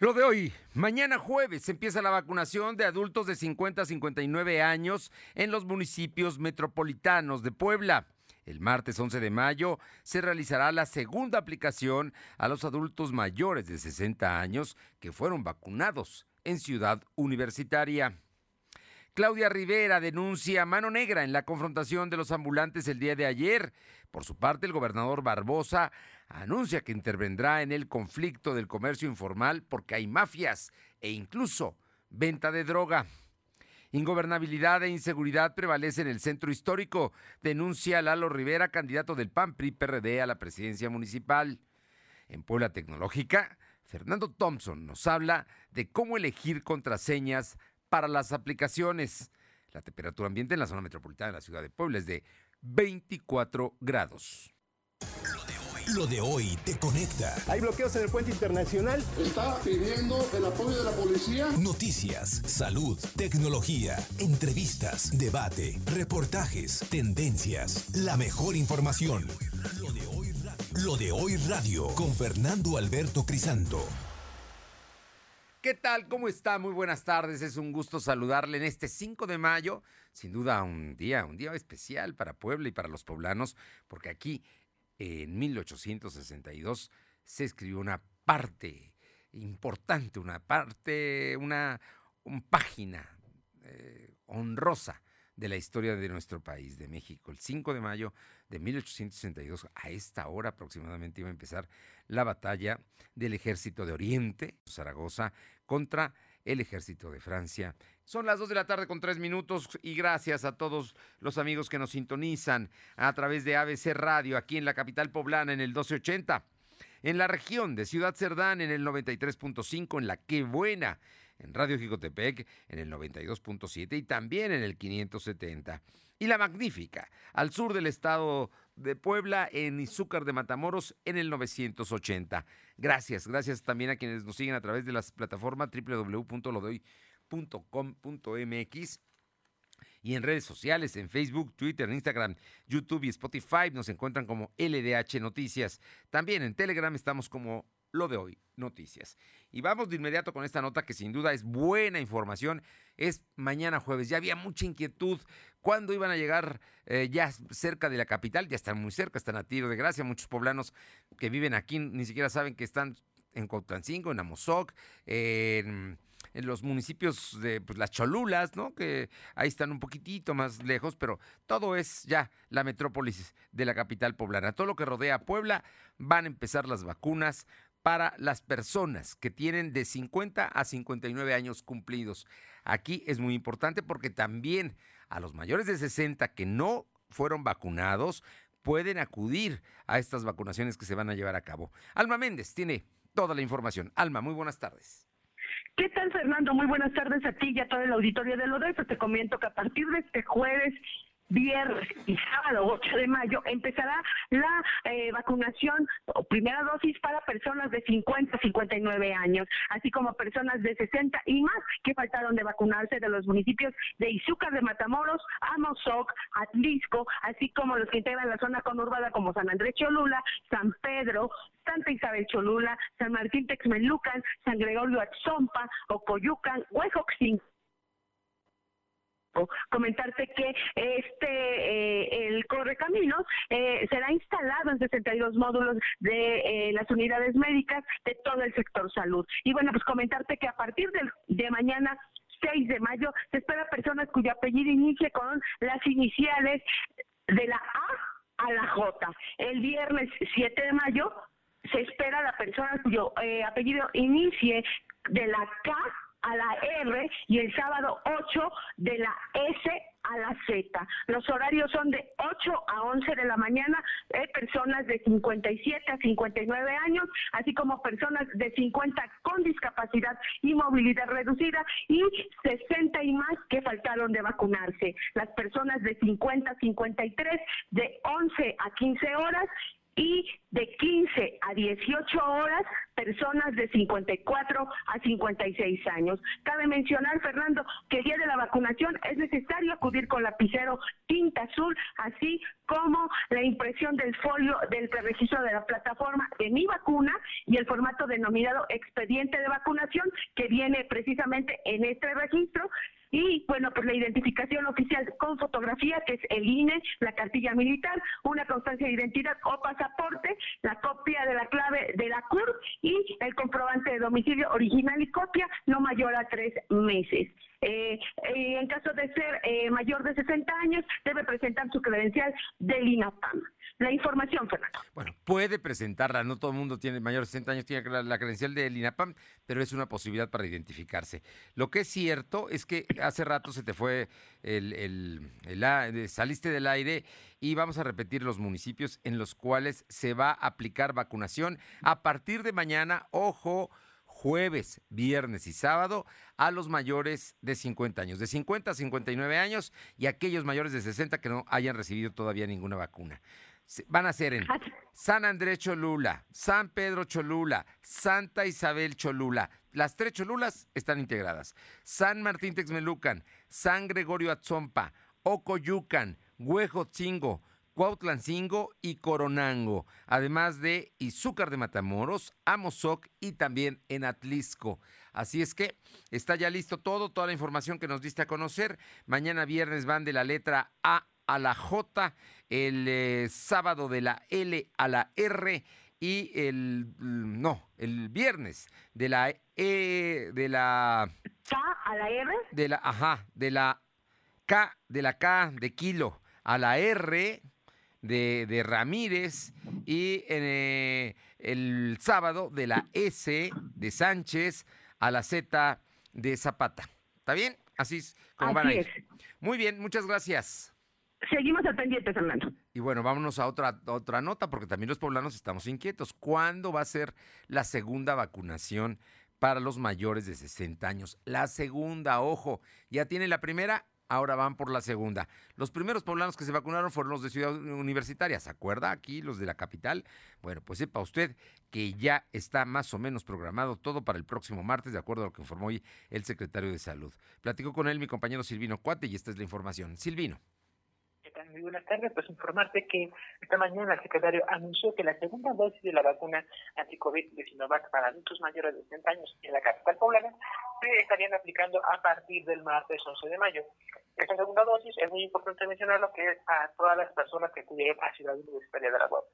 Lo de hoy, mañana jueves empieza la vacunación de adultos de 50 a 59 años en los municipios metropolitanos de Puebla. El martes 11 de mayo se realizará la segunda aplicación a los adultos mayores de 60 años que fueron vacunados en Ciudad Universitaria. Claudia Rivera denuncia mano negra en la confrontación de los ambulantes el día de ayer. Por su parte, el gobernador Barbosa anuncia que intervendrá en el conflicto del comercio informal porque hay mafias e incluso venta de droga. Ingobernabilidad e inseguridad prevalece en el centro histórico, denuncia Lalo Rivera, candidato del PAN PRI PRD a la presidencia municipal. En Puebla Tecnológica, Fernando Thompson nos habla de cómo elegir contraseñas para las aplicaciones. La temperatura ambiente en la zona metropolitana de la ciudad de Puebla es de 24 grados. Lo de hoy te conecta. Hay bloqueos en el puente internacional. Está pidiendo el apoyo de la policía. Noticias, salud, tecnología, entrevistas, debate, reportajes, tendencias, la mejor información. Lo de hoy, Lo de hoy radio con Fernando Alberto Crisanto. ¿Qué tal? ¿Cómo está? Muy buenas tardes. Es un gusto saludarle en este 5 de mayo. Sin duda un día, un día especial para Puebla y para los poblanos, porque aquí en 1862 se escribió una parte importante, una parte, una, página eh, honrosa de la historia de nuestro país, de México. El 5 de mayo de 1862, a esta hora aproximadamente iba a empezar la batalla del ejército de Oriente, Zaragoza, contra el ejército de Francia. Son las 2 de la tarde con 3 minutos y gracias a todos los amigos que nos sintonizan a través de ABC Radio aquí en la capital poblana en el 1280. En la región de Ciudad Cerdán en el 93.5, en la Qué Buena, en Radio Jicotepec en el 92.7 y también en el 570. Y la Magnífica, al sur del estado de Puebla, en Izúcar de Matamoros, en el 980. Gracias, gracias también a quienes nos siguen a través de las plataformas www.lodoy.com.mx y en redes sociales, en Facebook, Twitter, Instagram, YouTube y Spotify nos encuentran como LDH Noticias. También en Telegram estamos como lo de hoy, noticias. Y vamos de inmediato con esta nota que sin duda es buena información. Es mañana jueves. Ya había mucha inquietud. ¿Cuándo iban a llegar eh, ya cerca de la capital? Ya están muy cerca, están a tiro de gracia. Muchos poblanos que viven aquí ni siquiera saben que están en Cotlancingo, en Amozoc, en en los municipios de pues, las Cholulas, ¿no? Que ahí están un poquitito más lejos, pero todo es ya la metrópolis de la capital poblana. Todo lo que rodea a Puebla van a empezar las vacunas para las personas que tienen de 50 a 59 años cumplidos. Aquí es muy importante porque también a los mayores de 60 que no fueron vacunados pueden acudir a estas vacunaciones que se van a llevar a cabo. Alma Méndez tiene toda la información. Alma, muy buenas tardes. ¿Qué tal, Fernando? Muy buenas tardes a ti y a todo el auditorio de Lodef. Te comento que a partir de este jueves viernes y sábado 8 de mayo empezará la eh, vacunación o primera dosis para personas de 50 a 59 años, así como personas de 60 y más que faltaron de vacunarse de los municipios de Izúcar de Matamoros, Amozoc, Atlisco, así como los que integran la zona conurbada como San Andrés Cholula, San Pedro, Santa Isabel Cholula, San Martín Texmelucan, San Gregorio Atzompa, Ocoyucan, Comentarte que este eh, el correcaminos eh, será instalado en 62 módulos de eh, las unidades médicas de todo el sector salud. Y bueno, pues comentarte que a partir de, de mañana 6 de mayo se espera personas cuyo apellido inicie con las iniciales de la A a la J. El viernes 7 de mayo se espera la persona cuyo eh, apellido inicie de la K a la R y el sábado 8 de la S a la Z. Los horarios son de 8 a 11 de la mañana, eh, personas de 57 a 59 años, así como personas de 50 con discapacidad y movilidad reducida y 60 y más que faltaron de vacunarse. Las personas de 50 a 53 de 11 a 15 horas y de 15 a 18 horas personas de 54 a 56 años. Cabe mencionar, Fernando, que el día de la vacunación es necesario acudir con lapicero tinta azul, así como la impresión del folio del preregistro de la plataforma de mi vacuna y el formato denominado expediente de vacunación que viene precisamente en este registro y bueno, pues la identificación oficial con fotografía, que es el INE, la cartilla militar, una constancia de identidad o pasaporte, la copia de la clave de la CUR y el comprobante de domicilio original y copia no mayor a tres meses. Eh, en caso de ser eh, mayor de 60 años, debe presentar su credencial del INAPAM. La información, Fernando. Bueno, puede presentarla, no todo el mundo tiene mayor de 60 años, tiene la, credencial del INAPAM, pero es una posibilidad para identificarse. Lo que es cierto es que hace rato se te fue el, el, el, saliste del aire y vamos a repetir los municipios en los cuales se va a aplicar vacunación a partir de mañana, ojo, jueves, viernes y sábado a los mayores de 50 años, de 50 a 59 años y aquellos mayores de 60 que no hayan recibido todavía ninguna vacuna. Van a ser en San Andrés Cholula, San Pedro Cholula, Santa Isabel Cholula. Las tres Cholulas están integradas. San Martín Texmelucan, San Gregorio Atzompa, Ocoyucan, Huejotzingo, Cuautlancingo y Coronango, además de Izúcar de Matamoros, Amozoc y también en Atlisco. Así es que está ya listo todo, toda la información que nos diste a conocer. Mañana viernes van de la letra A a la J, el eh, sábado de la L a la R y el mm, no, el viernes de la E de la K a la R de la ajá, de la K de la K de kilo a la R de, de Ramírez y eh, el sábado de la S de Sánchez a la Z de Zapata. ¿Está bien? Así es como van a ir. Muy bien, muchas gracias. Seguimos al pendiente, Fernando. Y bueno, vámonos a otra, otra nota, porque también los poblanos estamos inquietos. ¿Cuándo va a ser la segunda vacunación para los mayores de 60 años? La segunda, ojo, ya tiene la primera, ahora van por la segunda. Los primeros poblanos que se vacunaron fueron los de Ciudad Universitaria, ¿se acuerda? Aquí, los de la capital. Bueno, pues sepa usted que ya está más o menos programado todo para el próximo martes, de acuerdo a lo que informó hoy el secretario de Salud. Platicó con él mi compañero Silvino Cuate y esta es la información. Silvino. Muy buenas tardes. Pues informarte que esta mañana el secretario anunció que la segunda dosis de la vacuna anti-COVID de Sinovac para adultos mayores de 60 años en la capital poblana se estarían aplicando a partir del martes 11 de mayo. Esta segunda dosis es muy importante mencionarlo que es a todas las personas que acudieron a Ciudad Universitaria de la UAP.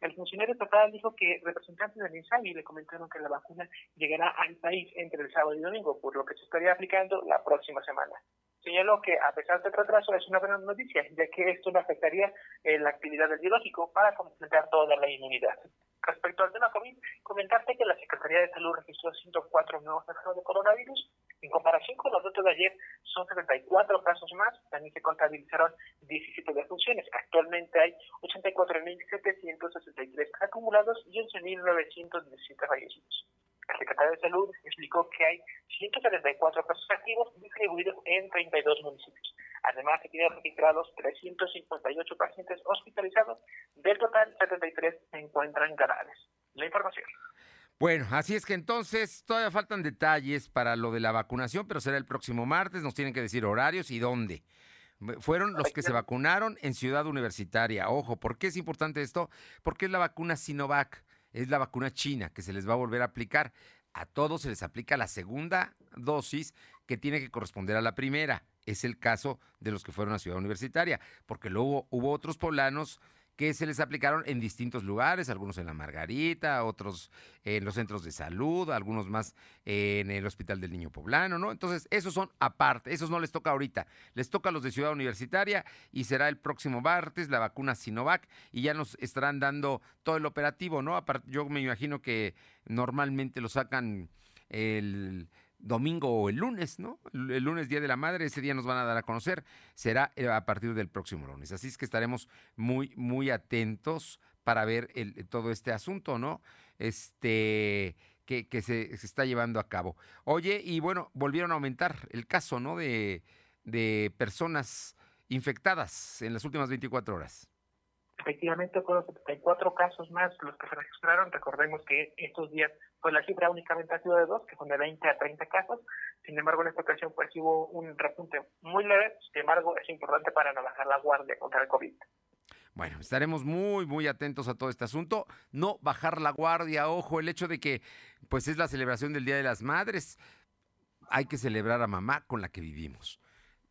El funcionario estatal dijo que representantes del INSABI le comentaron que la vacuna llegará al país entre el sábado y domingo, por lo que se estaría aplicando la próxima semana señaló que a pesar del retraso es una buena noticia, ya que esto no afectaría eh, la actividad del biológico para completar toda la inmunidad. Respecto al tema COVID, comentarte que la Secretaría de Salud registró 104 nuevos casos de coronavirus. En comparación con los datos de ayer, son 74 casos más. También se contabilizaron 17 defunciones. Actualmente hay 84.763 acumulados y 11.917 fallecidos. El secretario de Salud explicó que hay 174 casos activos distribuidos en 32 municipios. Además, se tienen registrados 358 pacientes hospitalizados. Del total, 73 se encuentran graves. La información. Bueno, así es que entonces todavía faltan detalles para lo de la vacunación, pero será el próximo martes. Nos tienen que decir horarios y dónde. Fueron los que se vacunaron en Ciudad Universitaria. Ojo, ¿por qué es importante esto? Porque es la vacuna Sinovac es la vacuna china que se les va a volver a aplicar. A todos se les aplica la segunda dosis que tiene que corresponder a la primera. Es el caso de los que fueron a Ciudad Universitaria, porque luego hubo otros poblanos que se les aplicaron en distintos lugares, algunos en la Margarita, otros en los centros de salud, algunos más en el Hospital del Niño Poblano, ¿no? Entonces, esos son aparte, esos no les toca ahorita, les toca a los de Ciudad Universitaria y será el próximo martes la vacuna Sinovac y ya nos estarán dando todo el operativo, ¿no? Yo me imagino que normalmente lo sacan el domingo o el lunes, ¿no? El lunes, Día de la Madre, ese día nos van a dar a conocer, será eh, a partir del próximo lunes. Así es que estaremos muy, muy atentos para ver el, todo este asunto, ¿no? Este, que, se, está llevando a cabo. Oye, y bueno, volvieron a aumentar el caso, ¿no? De, de personas infectadas en las últimas 24 horas. Efectivamente, fueron 74 casos más los que se registraron. Recordemos que estos días pues la cifra únicamente ha sido de dos, que son de 20 a 30 casos. Sin embargo, en esta ocasión pues hubo un repunte muy leve. Sin embargo, es importante para no bajar la guardia contra el COVID. Bueno, estaremos muy, muy atentos a todo este asunto. No bajar la guardia, ojo, el hecho de que pues es la celebración del Día de las Madres. Hay que celebrar a mamá con la que vivimos.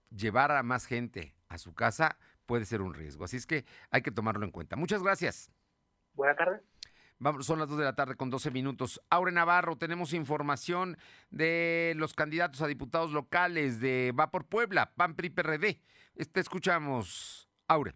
Llevar a más gente a su casa puede ser un riesgo. Así es que hay que tomarlo en cuenta. Muchas gracias. Buenas tardes. Son las 2 de la tarde con 12 minutos. Aure Navarro, tenemos información de los candidatos a diputados locales de Va por Puebla, PAN PRI PRD. Te escuchamos, Aure.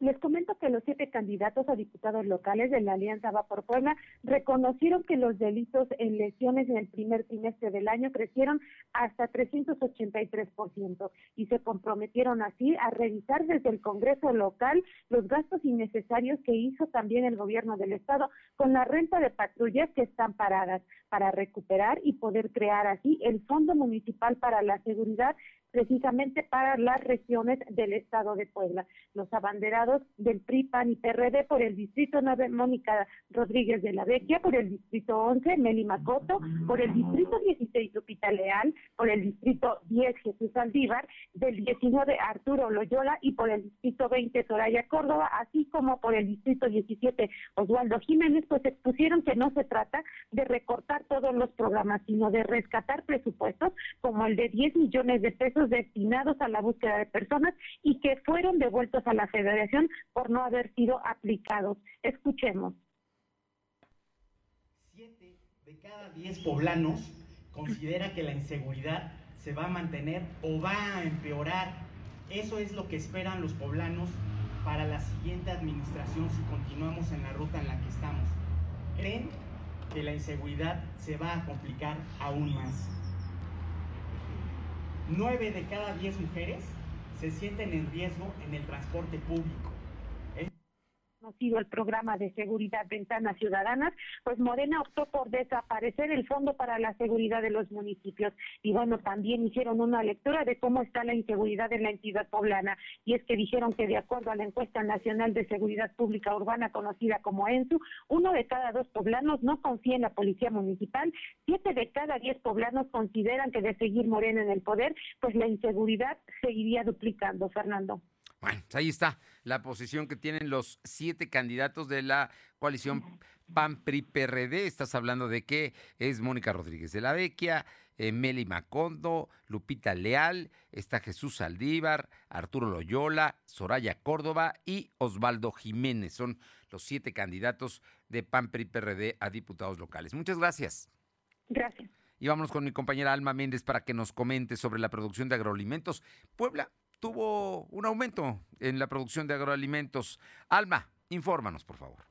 Les comento que los siete candidatos a diputados locales de la Alianza Va por Puebla reconocieron que los delitos en lesiones en el primer trimestre del año crecieron hasta 383% y se comprometieron así a revisar desde el Congreso local los gastos innecesarios que hizo también el gobierno del Estado con la renta de patrullas que están paradas para recuperar y poder crear así el Fondo Municipal para la Seguridad precisamente para las regiones del estado de Puebla. Los abanderados del PRI, PAN y PRD por el distrito 9, Mónica Rodríguez de la Vecchia, por el distrito 11, Meli Macoto, por el distrito 16, Lupita Leal, por el distrito 10, Jesús Aldívar, del 19, Arturo Loyola y por el distrito 20, Soraya Córdoba, así como por el distrito 17, Oswaldo Jiménez, pues expusieron que no se trata de recortar todos los programas, sino de rescatar presupuestos como el de 10 millones de pesos destinados a la búsqueda de personas y que fueron devueltos a la federación por no haber sido aplicados. Escuchemos. Siete de cada diez poblanos considera que la inseguridad se va a mantener o va a empeorar. Eso es lo que esperan los poblanos para la siguiente administración si continuamos en la ruta en la que estamos. Creen que la inseguridad se va a complicar aún más. 9 de cada 10 mujeres se sienten en riesgo en el transporte público sido el programa de seguridad Ventanas Ciudadanas, pues Morena optó por desaparecer el Fondo para la Seguridad de los Municipios. Y bueno, también hicieron una lectura de cómo está la inseguridad en la entidad poblana. Y es que dijeron que de acuerdo a la encuesta nacional de seguridad pública urbana conocida como ENSU, uno de cada dos poblanos no confía en la policía municipal, siete de cada diez poblanos consideran que de seguir Morena en el poder, pues la inseguridad seguiría duplicando, Fernando. Bueno, pues ahí está la posición que tienen los siete candidatos de la coalición PAN-PRI-PRD. Estás hablando de que es Mónica Rodríguez de la Vecchia, eh, Meli Macondo, Lupita Leal, está Jesús Saldívar, Arturo Loyola, Soraya Córdoba y Osvaldo Jiménez. Son los siete candidatos de PAN-PRI-PRD a diputados locales. Muchas gracias. Gracias. Y vámonos con mi compañera Alma Méndez para que nos comente sobre la producción de agroalimentos. Puebla tuvo un aumento en la producción de agroalimentos. Alma, infórmanos, por favor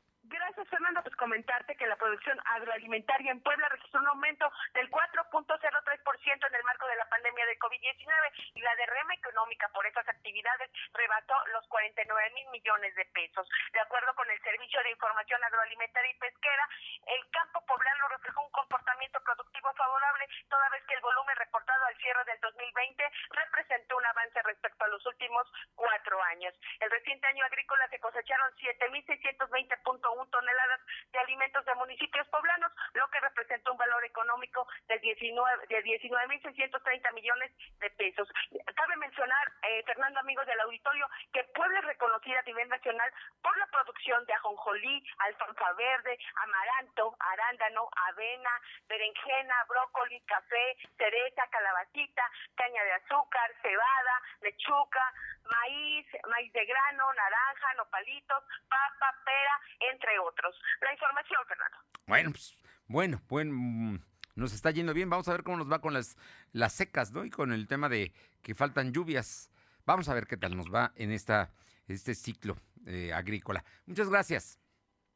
comentarte que la producción agroalimentaria en Puebla registró un aumento del 4.03% en el marco de la pandemia de COVID-19 y la derrama económica por estas actividades rebasó los 49 mil millones de pesos. De acuerdo con el Servicio de Información Agroalimentaria y Pesquera, el campo poblano reflejó un comportamiento productivo favorable, toda vez que el volumen reportado al cierre del 2020 representó un avance respecto a los últimos cuatro años. El reciente año agrícola se cosecharon 7.620.1 toneladas de alimentos de municipios poblanos, lo que representa un valor económico de 19 de 19.630 millones de pesos. Cabe mencionar, eh, Fernando, amigos del auditorio, que Puebla es reconocida a nivel nacional por la producción de ajonjolí, alfalfa verde, amaranto, arándano, avena, berenjena, brócoli, café, cereza, calabacita, caña de azúcar, cebada, lechuga, maíz, maíz de grano, naranja, nopalitos, papa, pera, entre otros. La información, Fernando. Bueno, pues, bueno, bueno, mm, nos está yendo bien. Vamos a ver cómo nos va con las, las secas, ¿no? Y con el tema de que faltan lluvias. Vamos a ver qué tal nos va en esta, este ciclo eh, agrícola. Muchas gracias.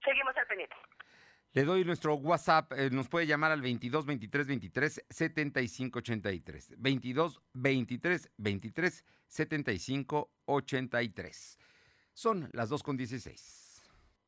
Seguimos al pendiente. Le doy nuestro WhatsApp, eh, nos puede llamar al 22 23 23 75 83. 22 23 23 75 83. Son las 2 con 16.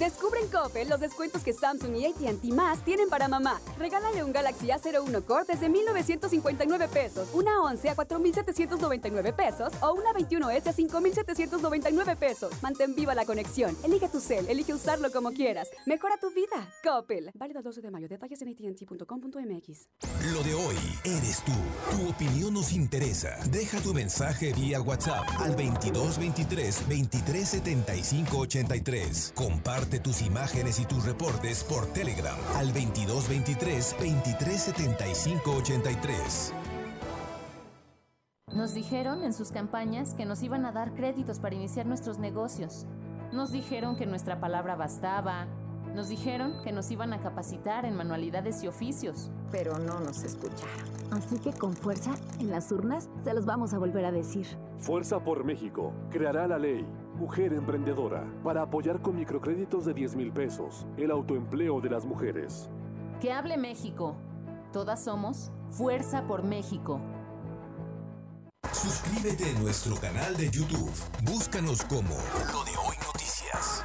Descubre en Coppel los descuentos que Samsung y AT&T más tienen para mamá. Regálale un Galaxy A01 Core desde 1,959 pesos, una 11 a 4,799 pesos o una 21S a 5,799 pesos. Mantén viva la conexión. Elige tu cel, elige usarlo como quieras. Mejora tu vida. Coppel. Válido el 12 de mayo. Detalles en AT&T.com.mx. Lo de hoy eres tú. Tu opinión nos interesa. Deja tu mensaje vía WhatsApp al 2223 2375 83. Comparte tus imágenes y tus reportes por Telegram al 2223 2375 83. Nos dijeron en sus campañas que nos iban a dar créditos para iniciar nuestros negocios. Nos dijeron que nuestra palabra bastaba. Nos dijeron que nos iban a capacitar en manualidades y oficios. Pero no nos escucharon. Así que con fuerza, en las urnas, se los vamos a volver a decir. Fuerza por México creará la ley Mujer Emprendedora para apoyar con microcréditos de 10 mil pesos el autoempleo de las mujeres. Que hable México. Todas somos Fuerza por México. Suscríbete a nuestro canal de YouTube. Búscanos como Lo de Hoy Noticias.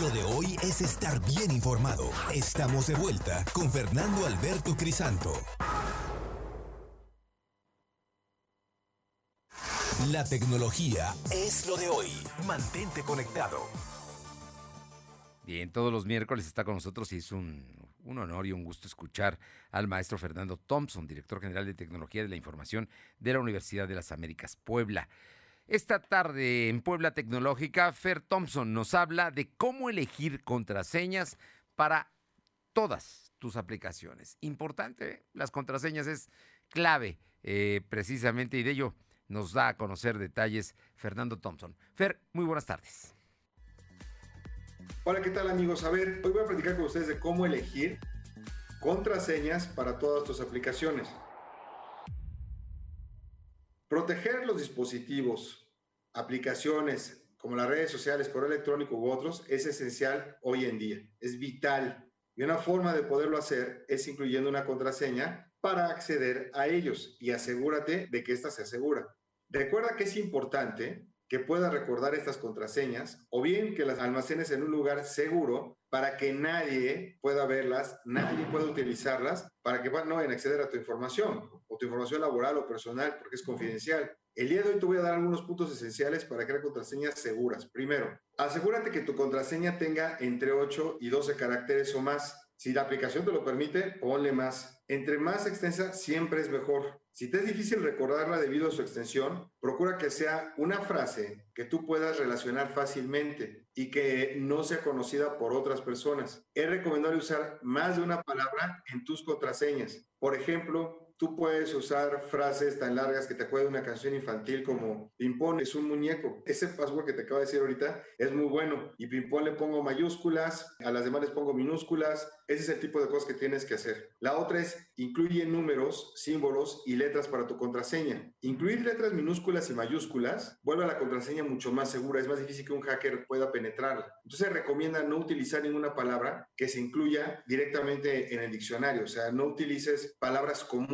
Lo de hoy es estar bien informado. Estamos de vuelta con Fernando Alberto Crisanto. La tecnología es lo de hoy. Mantente conectado. Bien, todos los miércoles está con nosotros y es un, un, honor y un gusto escuchar al maestro Fernando Thompson, director general de Tecnología de la Información de la Universidad de las Américas Puebla. Esta tarde en Puebla Tecnológica, Fer Thompson nos habla de cómo elegir contraseñas para todas tus aplicaciones. Importante, las contraseñas es clave eh, precisamente y de ello nos da a conocer detalles Fernando Thompson. Fer, muy buenas tardes. Hola, ¿qué tal amigos? A ver, hoy voy a platicar con ustedes de cómo elegir contraseñas para todas tus aplicaciones. Proteger los dispositivos, aplicaciones como las redes sociales, correo electrónico u otros es esencial hoy en día, es vital. Y una forma de poderlo hacer es incluyendo una contraseña para acceder a ellos y asegúrate de que ésta se asegura. Recuerda que es importante que puedas recordar estas contraseñas o bien que las almacenes en un lugar seguro para que nadie pueda verlas, nadie pueda utilizarlas para que no vayan a acceder a tu información tu información laboral o personal porque es confidencial. El día de hoy te voy a dar algunos puntos esenciales para crear contraseñas seguras. Primero, asegúrate que tu contraseña tenga entre 8 y 12 caracteres o más. Si la aplicación te lo permite, ponle más. Entre más extensa, siempre es mejor. Si te es difícil recordarla debido a su extensión, procura que sea una frase que tú puedas relacionar fácilmente y que no sea conocida por otras personas. Es recomendable usar más de una palabra en tus contraseñas. Por ejemplo, tú puedes usar frases tan largas que te acuerden una canción infantil como Pimpón es un muñeco. Ese password que te acabo de decir ahorita es muy bueno. Y Pimpón le pongo mayúsculas, a las demás les pongo minúsculas. Ese es el tipo de cosas que tienes que hacer. La otra es incluye números, símbolos y letras para tu contraseña. Incluir letras minúsculas y mayúsculas vuelve a la contraseña mucho más segura. Es más difícil que un hacker pueda penetrarla. Entonces recomienda no utilizar ninguna palabra que se incluya directamente en el diccionario. O sea, no utilices palabras comunes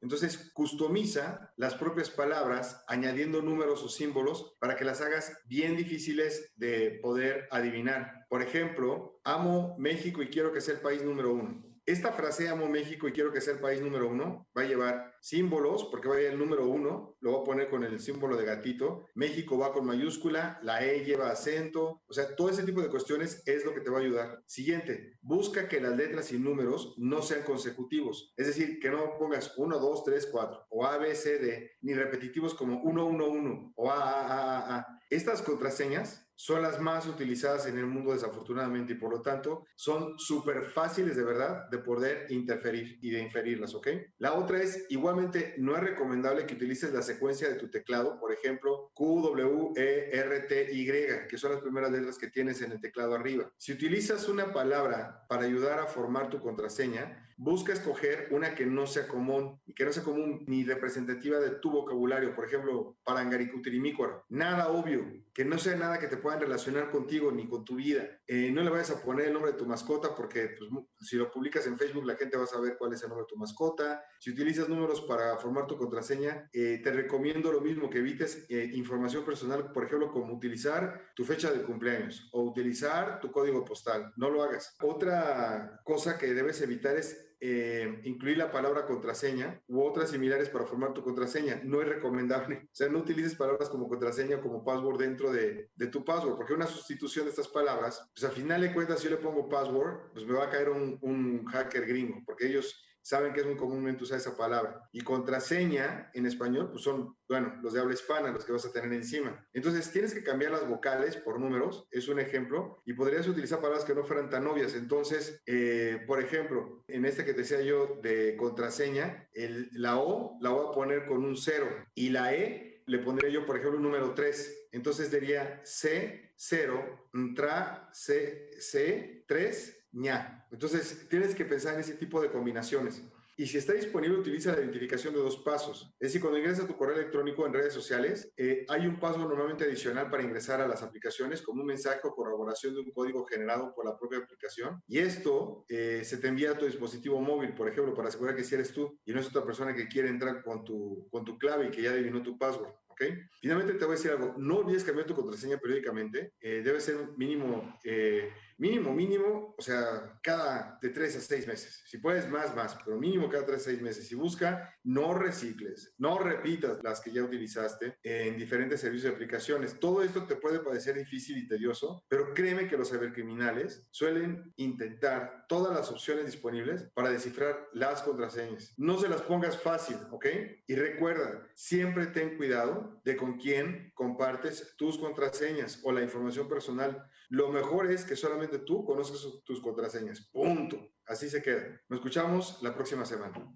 entonces, customiza las propias palabras añadiendo números o símbolos para que las hagas bien difíciles de poder adivinar. Por ejemplo, amo México y quiero que sea el país número uno. Esta frase, amo México y quiero que sea el país número uno, va a llevar símbolos, porque va a ir el número uno, lo voy a poner con el símbolo de gatito. México va con mayúscula, la E lleva acento, o sea, todo ese tipo de cuestiones es lo que te va a ayudar. Siguiente, busca que las letras y números no sean consecutivos, es decir, que no pongas 1, 2, 3, 4, o A, B, C, D, ni repetitivos como 1, 1, 1, o A, A, A, A. Estas contraseñas son las más utilizadas en el mundo desafortunadamente y por lo tanto son súper fáciles de verdad de poder interferir y de inferirlas, ¿ok? La otra es, igualmente, no es recomendable que utilices la secuencia de tu teclado, por ejemplo, Q, W, E, R, T, Y, que son las primeras letras que tienes en el teclado arriba. Si utilizas una palabra para ayudar a formar tu contraseña, busca escoger una que no sea común y que no sea común ni representativa de tu vocabulario. Por ejemplo, parangaricutirimícuaro. Nada obvio, que no sea nada que te puedan relacionar contigo ni con tu vida. Eh, no le vayas a poner el nombre de tu mascota porque pues, si lo publicas en Facebook la gente va a saber cuál es el nombre de tu mascota. Si utilizas números para formar tu contraseña, eh, te recomiendo lo mismo, que evites eh, información personal, por ejemplo, como utilizar tu fecha de cumpleaños o utilizar tu código postal. No lo hagas. Otra cosa que debes evitar es eh, incluir la palabra contraseña u otras similares para formar tu contraseña. No es recomendable. O sea, no utilices palabras como contraseña o como password dentro de, de, tu password, porque una sustitución de estas palabras, pues al final de cuentas, si yo le pongo password, pues me va a caer un, un hacker gringo, porque ellos saben que es muy comúnmente usar esa palabra. Y contraseña en español, pues son, bueno, los de habla hispana, los que vas a tener encima. Entonces, tienes que cambiar las vocales por números, es un ejemplo, y podrías utilizar palabras que no fueran tan obvias. Entonces, eh, por ejemplo, en este que te decía yo de contraseña, el, la O la voy a poner con un cero y la E le pondría yo, por ejemplo, un número 3. Entonces diría C0, tra, C, C, 3, ña. Entonces, tienes que pensar en ese tipo de combinaciones. Y si está disponible, utiliza la identificación de dos pasos. Es decir, cuando ingresas tu correo electrónico en redes sociales, eh, hay un paso normalmente adicional para ingresar a las aplicaciones, como un mensaje o corroboración de un código generado por la propia aplicación. Y esto eh, se te envía a tu dispositivo móvil, por ejemplo, para asegurar que si eres tú y no es otra persona que quiere entrar con tu, con tu clave y que ya adivinó tu password. ¿Ok? Finalmente te voy a decir algo, no olvides cambiar tu contraseña periódicamente, eh, debe ser mínimo, eh, mínimo, mínimo, o sea, cada de tres a seis meses. Si puedes más, más, pero mínimo cada tres a seis meses. Y busca, no recicles, no repitas las que ya utilizaste en diferentes servicios y aplicaciones. Todo esto te puede parecer difícil y tedioso, pero créeme que los cibercriminales suelen intentar todas las opciones disponibles para descifrar las contraseñas. No se las pongas fácil, ¿ok? Y recuerda, siempre ten cuidado de con quién compartes tus contraseñas o la información personal. Lo mejor es que solamente tú conozcas tus contraseñas. Punto. Así se queda. Nos escuchamos la próxima semana.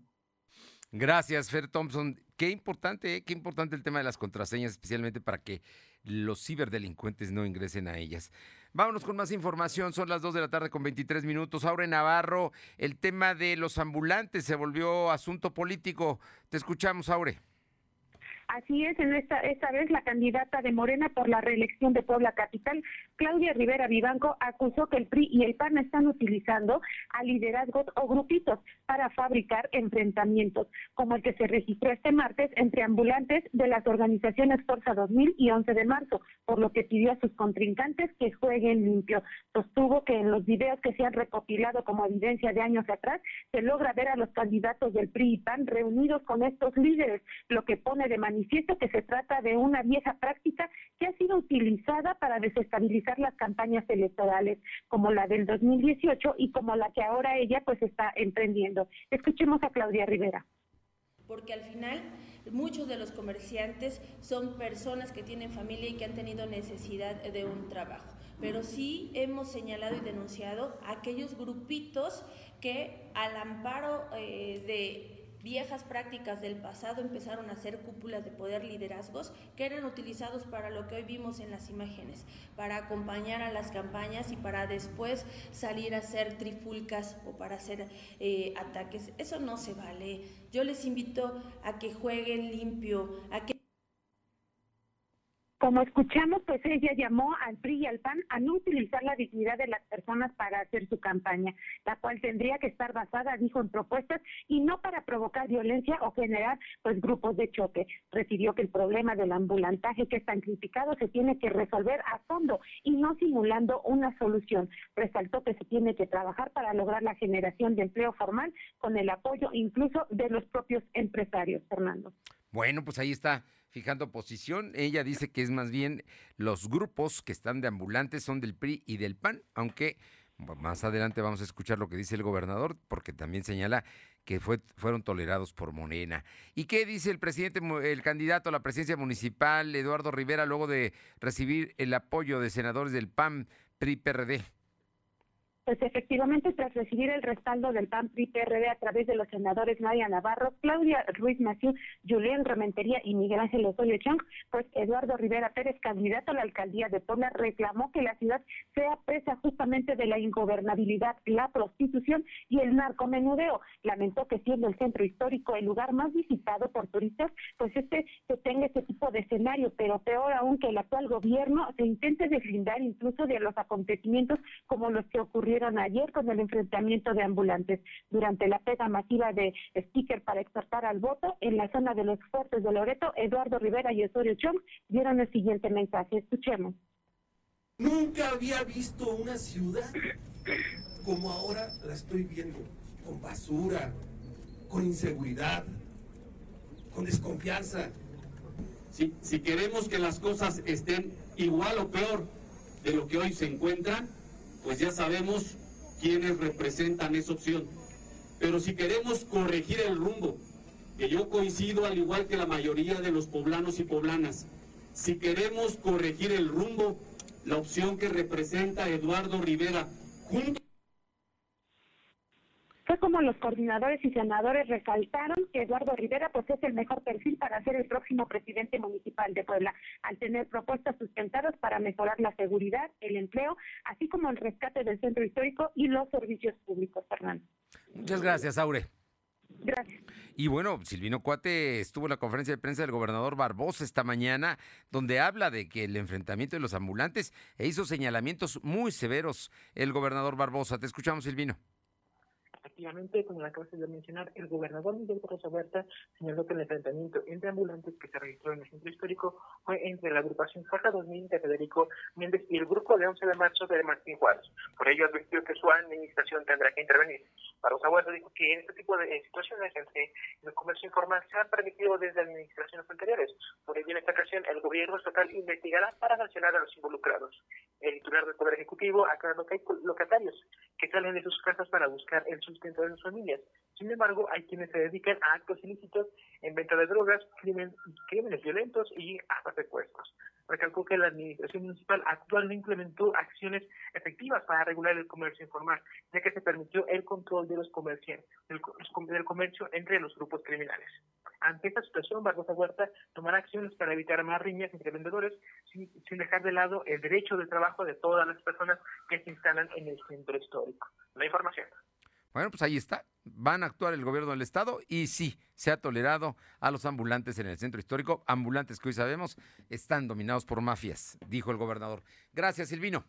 Gracias, Fer Thompson. Qué importante, ¿eh? qué importante el tema de las contraseñas, especialmente para que los ciberdelincuentes no ingresen a ellas. Vámonos con más información. Son las 2 de la tarde con 23 minutos. En Navarro, el tema de los ambulantes se volvió asunto político. Te escuchamos, Aure. Así es, en esta, esta vez la candidata de Morena por la reelección de Puebla Capital, Claudia Rivera Vivanco, acusó que el PRI y el PAN están utilizando a liderazgos o grupitos para fabricar enfrentamientos, como el que se registró este martes entre ambulantes de las organizaciones Fuerza 2000 y 11 de marzo, por lo que pidió a sus contrincantes que jueguen limpio. Sostuvo que en los videos que se han recopilado como evidencia de años atrás, se logra ver a los candidatos del PRI y PAN reunidos con estos líderes, lo que pone de manifiesto que se trata de una vieja práctica que ha sido utilizada para desestabilizar las campañas electorales, como la del 2018 y como la que ahora ella pues está emprendiendo. Escuchemos a Claudia Rivera. Porque al final muchos de los comerciantes son personas que tienen familia y que han tenido necesidad de un trabajo. Pero sí hemos señalado y denunciado aquellos grupitos que al amparo eh, de viejas prácticas del pasado empezaron a ser cúpulas de poder liderazgos que eran utilizados para lo que hoy vimos en las imágenes, para acompañar a las campañas y para después salir a hacer trifulcas o para hacer eh, ataques. Eso no se vale. Yo les invito a que jueguen limpio, a que como escuchamos, pues ella llamó al PRI y al PAN a no utilizar la dignidad de las personas para hacer su campaña, la cual tendría que estar basada, dijo, en propuestas y no para provocar violencia o generar pues grupos de choque. Refirió que el problema del ambulantaje que es tan criticado se tiene que resolver a fondo y no simulando una solución. Resaltó que se tiene que trabajar para lograr la generación de empleo formal con el apoyo incluso de los propios empresarios, Fernando. Bueno, pues ahí está fijando posición. Ella dice que es más bien los grupos que están de ambulantes son del PRI y del PAN, aunque más adelante vamos a escuchar lo que dice el gobernador, porque también señala que fue, fueron tolerados por Morena. ¿Y qué dice el presidente, el candidato a la presidencia municipal, Eduardo Rivera, luego de recibir el apoyo de senadores del PAN, PRI, PRD? Pues efectivamente, tras recibir el respaldo del PAN PRI PRD a través de los senadores Nadia Navarro, Claudia Ruiz Maciú, Julián Rementería y Miguel Ángel Osorio Chong, pues Eduardo Rivera Pérez, candidato a la alcaldía de Puebla, reclamó que la ciudad sea presa justamente de la ingobernabilidad, la prostitución y el narcomenudeo. Lamentó que siendo el centro histórico el lugar más visitado por turistas, pues este se tenga este tipo de escenario, pero peor aún que el actual gobierno se intente deslindar incluso de los acontecimientos como los que ocurrieron ayer con el enfrentamiento de ambulantes. Durante la pega masiva de sticker para exhortar al voto en la zona de los fuertes de Loreto, Eduardo Rivera y Osorio Chong dieron el siguiente mensaje. Escuchemos. Nunca había visto una ciudad como ahora la estoy viendo, con basura, con inseguridad, con desconfianza. Si, si queremos que las cosas estén igual o peor de lo que hoy se encuentran, pues ya sabemos quiénes representan esa opción. Pero si queremos corregir el rumbo, que yo coincido al igual que la mayoría de los poblanos y poblanas, si queremos corregir el rumbo, la opción que representa Eduardo Rivera junto fue como los coordinadores y senadores resaltaron que Eduardo Rivera pues es el mejor perfil para ser el próximo presidente municipal de Puebla, al tener propuestas sustentadas para mejorar la seguridad, el empleo, así como el rescate del centro histórico y los servicios públicos, Fernando. Muchas gracias, Aure. Gracias. Y bueno, Silvino Cuate estuvo en la conferencia de prensa del gobernador Barbosa esta mañana, donde habla de que el enfrentamiento de los ambulantes e hizo señalamientos muy severos el gobernador Barbosa. Te escuchamos, Silvino. Efectivamente, como lo acabas de mencionar, el gobernador Miguel Rosa Huerta señaló que el enfrentamiento entre ambulantes que se registró en el centro histórico fue entre la agrupación Fuerza 2000 de Federico Méndez y el grupo de 11 de marzo de Martín Juárez. Por ello advirtió que su administración tendrá que intervenir. Rosa Huerta dijo que en este tipo de situaciones entre el comercio informal se han permitido desde administraciones anteriores. Por ello, en esta ocasión, el gobierno estatal investigará para sancionar a los involucrados. El titular del Poder Ejecutivo aclaró que hay locatarios que salen de sus casas para buscar el sustento de sus familias. Sin embargo, hay quienes se dedican a actos ilícitos en venta de drogas, crímenes violentos y hasta secuestros. Recalcó que la administración municipal actualmente implementó acciones efectivas para regular el comercio informal, ya que se permitió el control de los comerciantes, del, comercio entre los grupos criminales. Ante esta situación, Barbosa Huerta tomará acciones para evitar más riñas entre vendedores, sin, sin dejar de lado el derecho de trabajo de todas las personas que se instalan en el centro histórico. La información. Bueno, pues ahí está. Van a actuar el gobierno del estado y sí, se ha tolerado a los ambulantes en el centro histórico, ambulantes que hoy sabemos están dominados por mafias, dijo el gobernador. Gracias, Silvino.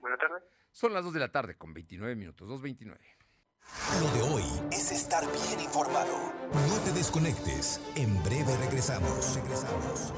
Buenas tardes. Son las 2 de la tarde con 29 minutos, 2.29. Lo de hoy es estar bien informado. No te desconectes. En breve regresamos. Regresamos.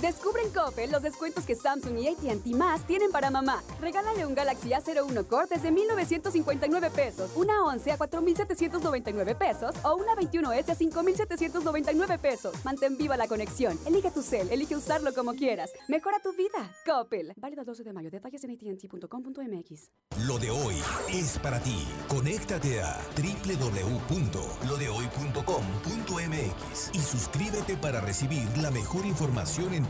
Descubre en Coppel los descuentos que Samsung y AT&T más tienen para mamá. Regálale un Galaxy A01 Core desde 1,959 pesos, una 11 a 4,799 pesos o una 21S a 5,799 pesos. Mantén viva la conexión. Elige tu cel, elige usarlo como quieras. Mejora tu vida. Coppel. Válido el 12 de mayo. Detalles en AT&T.com.mx. Lo de hoy es para ti. Conéctate a www.lodehoy.com.mx y suscríbete para recibir la mejor información en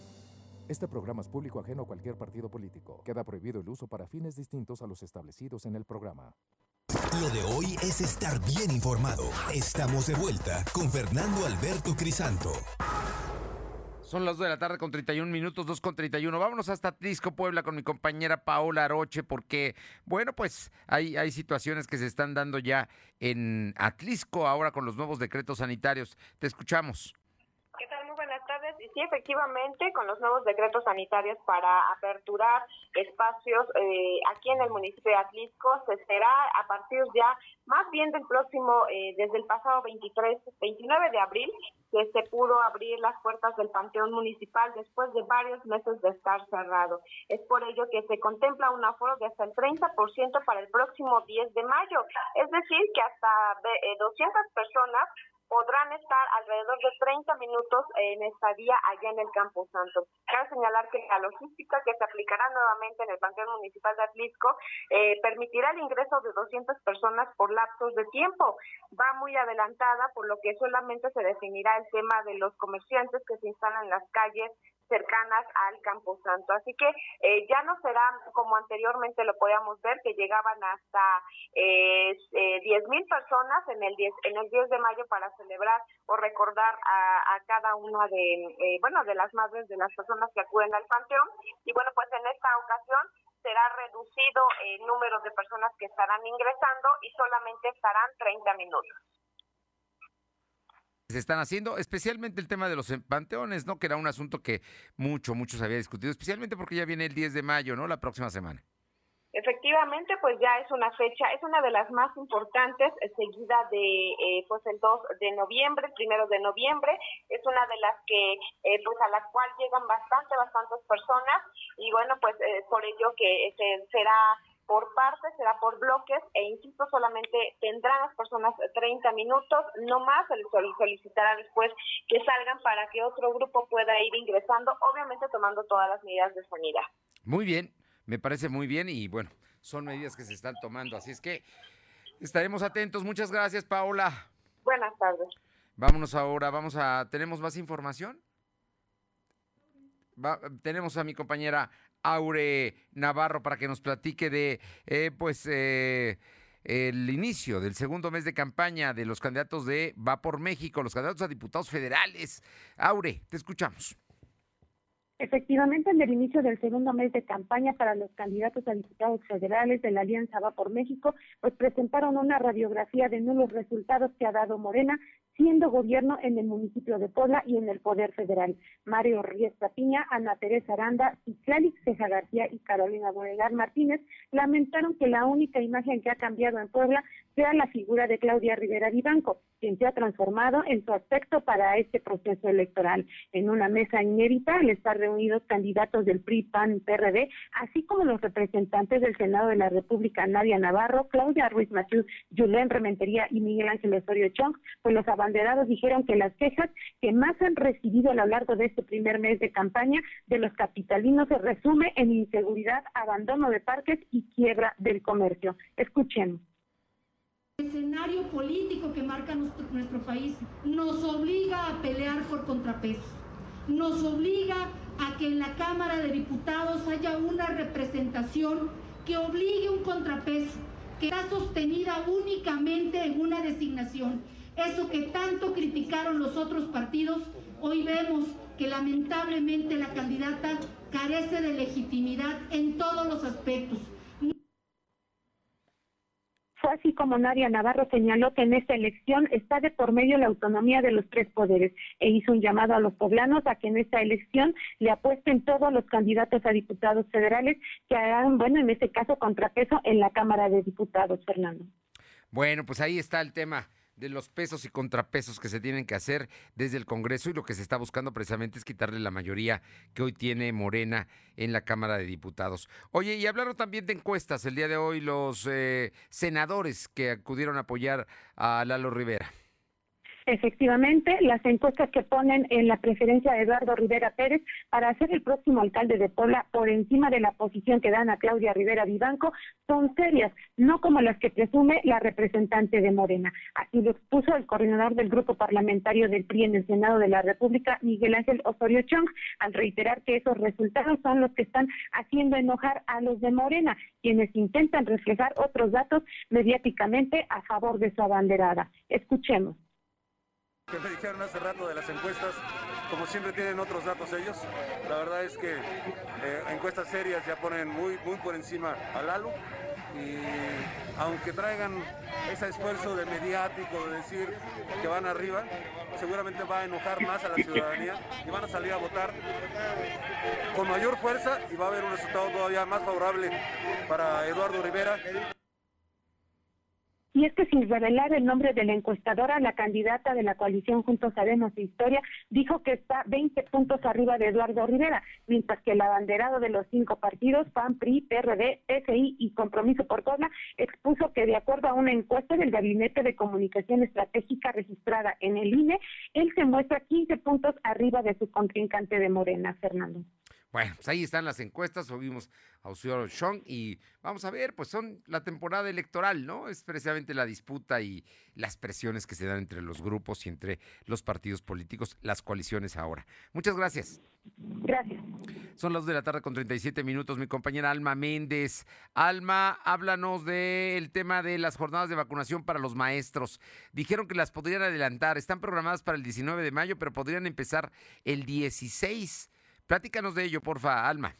Este programa es público ajeno a cualquier partido político. Queda prohibido el uso para fines distintos a los establecidos en el programa. Lo de hoy es estar bien informado. Estamos de vuelta con Fernando Alberto Crisanto. Son las 2 de la tarde con 31 minutos, 2 con 31. Vámonos hasta Atlisco, Puebla, con mi compañera Paola Aroche, porque, bueno, pues hay, hay situaciones que se están dando ya en Atlisco ahora con los nuevos decretos sanitarios. Te escuchamos. ¿Qué tal? Muy buenas tardes. Sí, efectivamente, con los nuevos decretos sanitarios para aperturar espacios eh, aquí en el municipio de Atlisco, se será a partir ya, más bien del próximo, eh, desde el pasado 23, 29 de abril, que se pudo abrir las puertas del Panteón Municipal después de varios meses de estar cerrado. Es por ello que se contempla un aforo de hasta el 30% para el próximo 10 de mayo, es decir, que hasta 200 eh, personas podrán estar alrededor de 30 minutos en estadía allá en el Campo Santo. Cabe señalar que la logística que se aplicará nuevamente en el Panteón Municipal de Atlisco eh, permitirá el ingreso de 200 personas por lapsos de tiempo. Va muy adelantada, por lo que solamente se definirá el tema de los comerciantes que se instalan en las calles cercanas al Camposanto. Así que eh, ya no será como anteriormente lo podíamos ver, que llegaban hasta eh, eh, mil personas en el 10, en el 10 de mayo para celebrar o recordar a, a cada una de, eh, bueno, de las madres de las personas que acuden al panteón. Y bueno, pues en esta ocasión será reducido el número de personas que estarán ingresando y solamente estarán 30 minutos se están haciendo, especialmente el tema de los panteones, ¿no? Que era un asunto que mucho, mucho se había discutido, especialmente porque ya viene el 10 de mayo, ¿no? La próxima semana. Efectivamente, pues ya es una fecha, es una de las más importantes, eh, seguida de eh, pues el 2 de noviembre, el primero de noviembre, es una de las que eh, pues a la cual llegan bastante, bastantes personas y bueno, pues por ello que será por partes, será por bloques e insisto, solamente tendrán las personas 30 minutos, no más, se les solicitará después que salgan para que otro grupo pueda ir ingresando, obviamente tomando todas las medidas de sanidad. Muy bien, me parece muy bien y bueno, son medidas que se están tomando, así es que estaremos atentos. Muchas gracias, Paola. Buenas tardes. Vámonos ahora, vamos a, ¿tenemos más información? tenemos a mi compañera Aure Navarro para que nos platique de, eh, pues, eh, el inicio del segundo mes de campaña de los candidatos de Va por México, los candidatos a diputados federales. Aure, te escuchamos. Efectivamente, en el inicio del segundo mes de campaña para los candidatos a diputados federales de la Alianza Va por México, pues presentaron una radiografía de nuevos resultados que ha dado Morena siendo gobierno en el municipio de Puebla y en el Poder Federal. Mario Riestra Piña, Ana Teresa Aranda, Citlali Ceja García y Carolina Boregar Martínez lamentaron que la única imagen que ha cambiado en Puebla sea la figura de Claudia Rivera Vivanco, quien se ha transformado en su aspecto para este proceso electoral. En una mesa inédita al estar reunidos candidatos del PRI, PAN, PRD, así como los representantes del Senado de la República, Nadia Navarro, Claudia Ruiz Mathew, Julián Rementería y Miguel Ángel Osorio Chong, pues los abanderados dijeron que las quejas que más han recibido a lo largo de este primer mes de campaña de los capitalinos se resume en inseguridad, abandono de parques y quiebra del comercio. Escuchen. El escenario político que marca nuestro, nuestro país nos obliga a pelear por contrapesos, nos obliga a que en la Cámara de Diputados haya una representación que obligue un contrapeso, que está sostenida únicamente en una designación eso que tanto criticaron los otros partidos, hoy vemos que lamentablemente la candidata carece de legitimidad en todos los aspectos. Fue así como Nadia Navarro señaló que en esta elección está de por medio la autonomía de los tres poderes e hizo un llamado a los poblanos a que en esta elección le apuesten todos los candidatos a diputados federales que hagan, bueno, en este caso, contrapeso en la Cámara de Diputados, Fernando. Bueno, pues ahí está el tema de los pesos y contrapesos que se tienen que hacer desde el Congreso y lo que se está buscando precisamente es quitarle la mayoría que hoy tiene Morena en la Cámara de Diputados. Oye, y hablaron también de encuestas el día de hoy los eh, senadores que acudieron a apoyar a Lalo Rivera. Efectivamente, las encuestas que ponen en la preferencia de Eduardo Rivera Pérez para ser el próximo alcalde de Puebla por encima de la posición que dan a Claudia Rivera Vivanco son serias, no como las que presume la representante de Morena. Así lo expuso el coordinador del grupo parlamentario del PRI en el Senado de la República, Miguel Ángel Osorio Chong, al reiterar que esos resultados son los que están haciendo enojar a los de Morena, quienes intentan reflejar otros datos mediáticamente a favor de su abanderada. Escuchemos que me dijeron hace rato de las encuestas, como siempre tienen otros datos ellos, la verdad es que eh, encuestas serias ya ponen muy, muy por encima a Lalo y aunque traigan ese esfuerzo de mediático de decir que van arriba, seguramente va a enojar más a la ciudadanía y van a salir a votar con mayor fuerza y va a haber un resultado todavía más favorable para Eduardo Rivera. Y es que sin revelar el nombre de la encuestadora, la candidata de la coalición Juntos Sabemos Historia dijo que está 20 puntos arriba de Eduardo Rivera, mientras que el abanderado de los cinco partidos, PAN, PRI, PRD, PSI y Compromiso por Puebla, expuso que de acuerdo a una encuesta del Gabinete de Comunicación Estratégica registrada en el INE, él se muestra 15 puntos arriba de su contrincante de Morena, Fernando. Bueno, pues ahí están las encuestas, oímos a Osio Chong y vamos a ver, pues son la temporada electoral, ¿no? Es precisamente la disputa y las presiones que se dan entre los grupos y entre los partidos políticos, las coaliciones ahora. Muchas gracias. Gracias. Son las de la tarde con 37 minutos. Mi compañera Alma Méndez. Alma, háblanos del tema de las jornadas de vacunación para los maestros. Dijeron que las podrían adelantar. Están programadas para el 19 de mayo, pero podrían empezar el 16 Platícanos de ello, porfa, Alma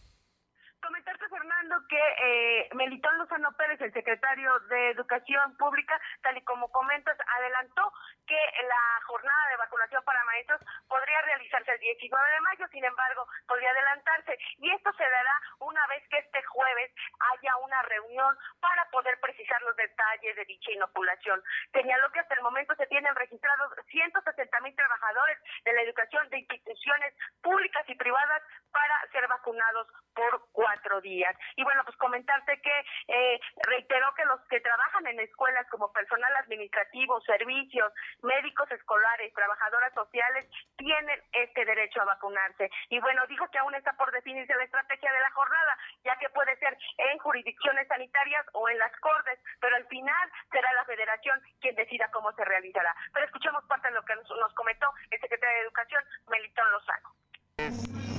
que eh, Melitón Lozano Pérez, el secretario de Educación Pública, tal y como comentas, adelantó que la jornada de vacunación para maestros podría realizarse el 19 de mayo, sin embargo, podría adelantarse. Y esto se dará una vez que este jueves haya una reunión para poder precisar los detalles de dicha inoculación. Señaló que hasta el momento se tienen registrados 160 mil trabajadores de la educación de instituciones públicas y privadas para ser vacunados por cuatro días. Y bueno, pues comentarte que eh, reiteró que los que trabajan en escuelas como personal administrativo, servicios, médicos escolares, trabajadoras sociales, tienen este derecho a vacunarse. Y bueno, dijo que aún está por definirse la estrategia de la jornada, ya que puede ser en jurisdicciones sanitarias o en las cortes, pero al final será la federación quien decida cómo se realizará. Pero escuchemos parte de lo que nos comentó el secretario de Educación, Melitón Lozano.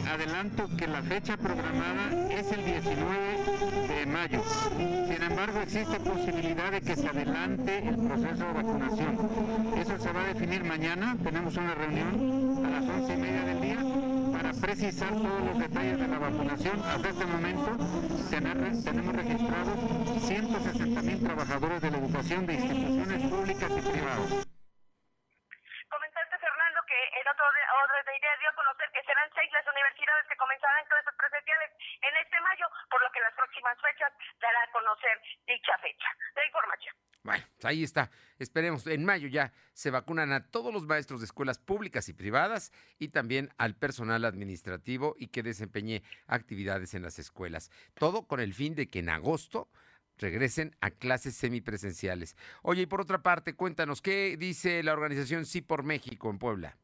Adelanto que la fecha programada es el 19 de mayo. Sin embargo, existe posibilidad de que se adelante el proceso de vacunación. Eso se va a definir mañana. Tenemos una reunión a las once y media del día para precisar todos los detalles de la vacunación. Hasta este momento tenemos registrados 160 mil trabajadores de la educación de instituciones públicas y privadas. Otro de idea dio a conocer que serán seis las universidades que comenzarán clases presenciales en este mayo, por lo que las próximas fechas dará a conocer dicha fecha. La información. Bueno, pues ahí está. Esperemos, en mayo ya se vacunan a todos los maestros de escuelas públicas y privadas y también al personal administrativo y que desempeñe actividades en las escuelas. Todo con el fin de que en agosto regresen a clases semipresenciales. Oye, y por otra parte, cuéntanos, ¿qué dice la organización Sí por México en Puebla?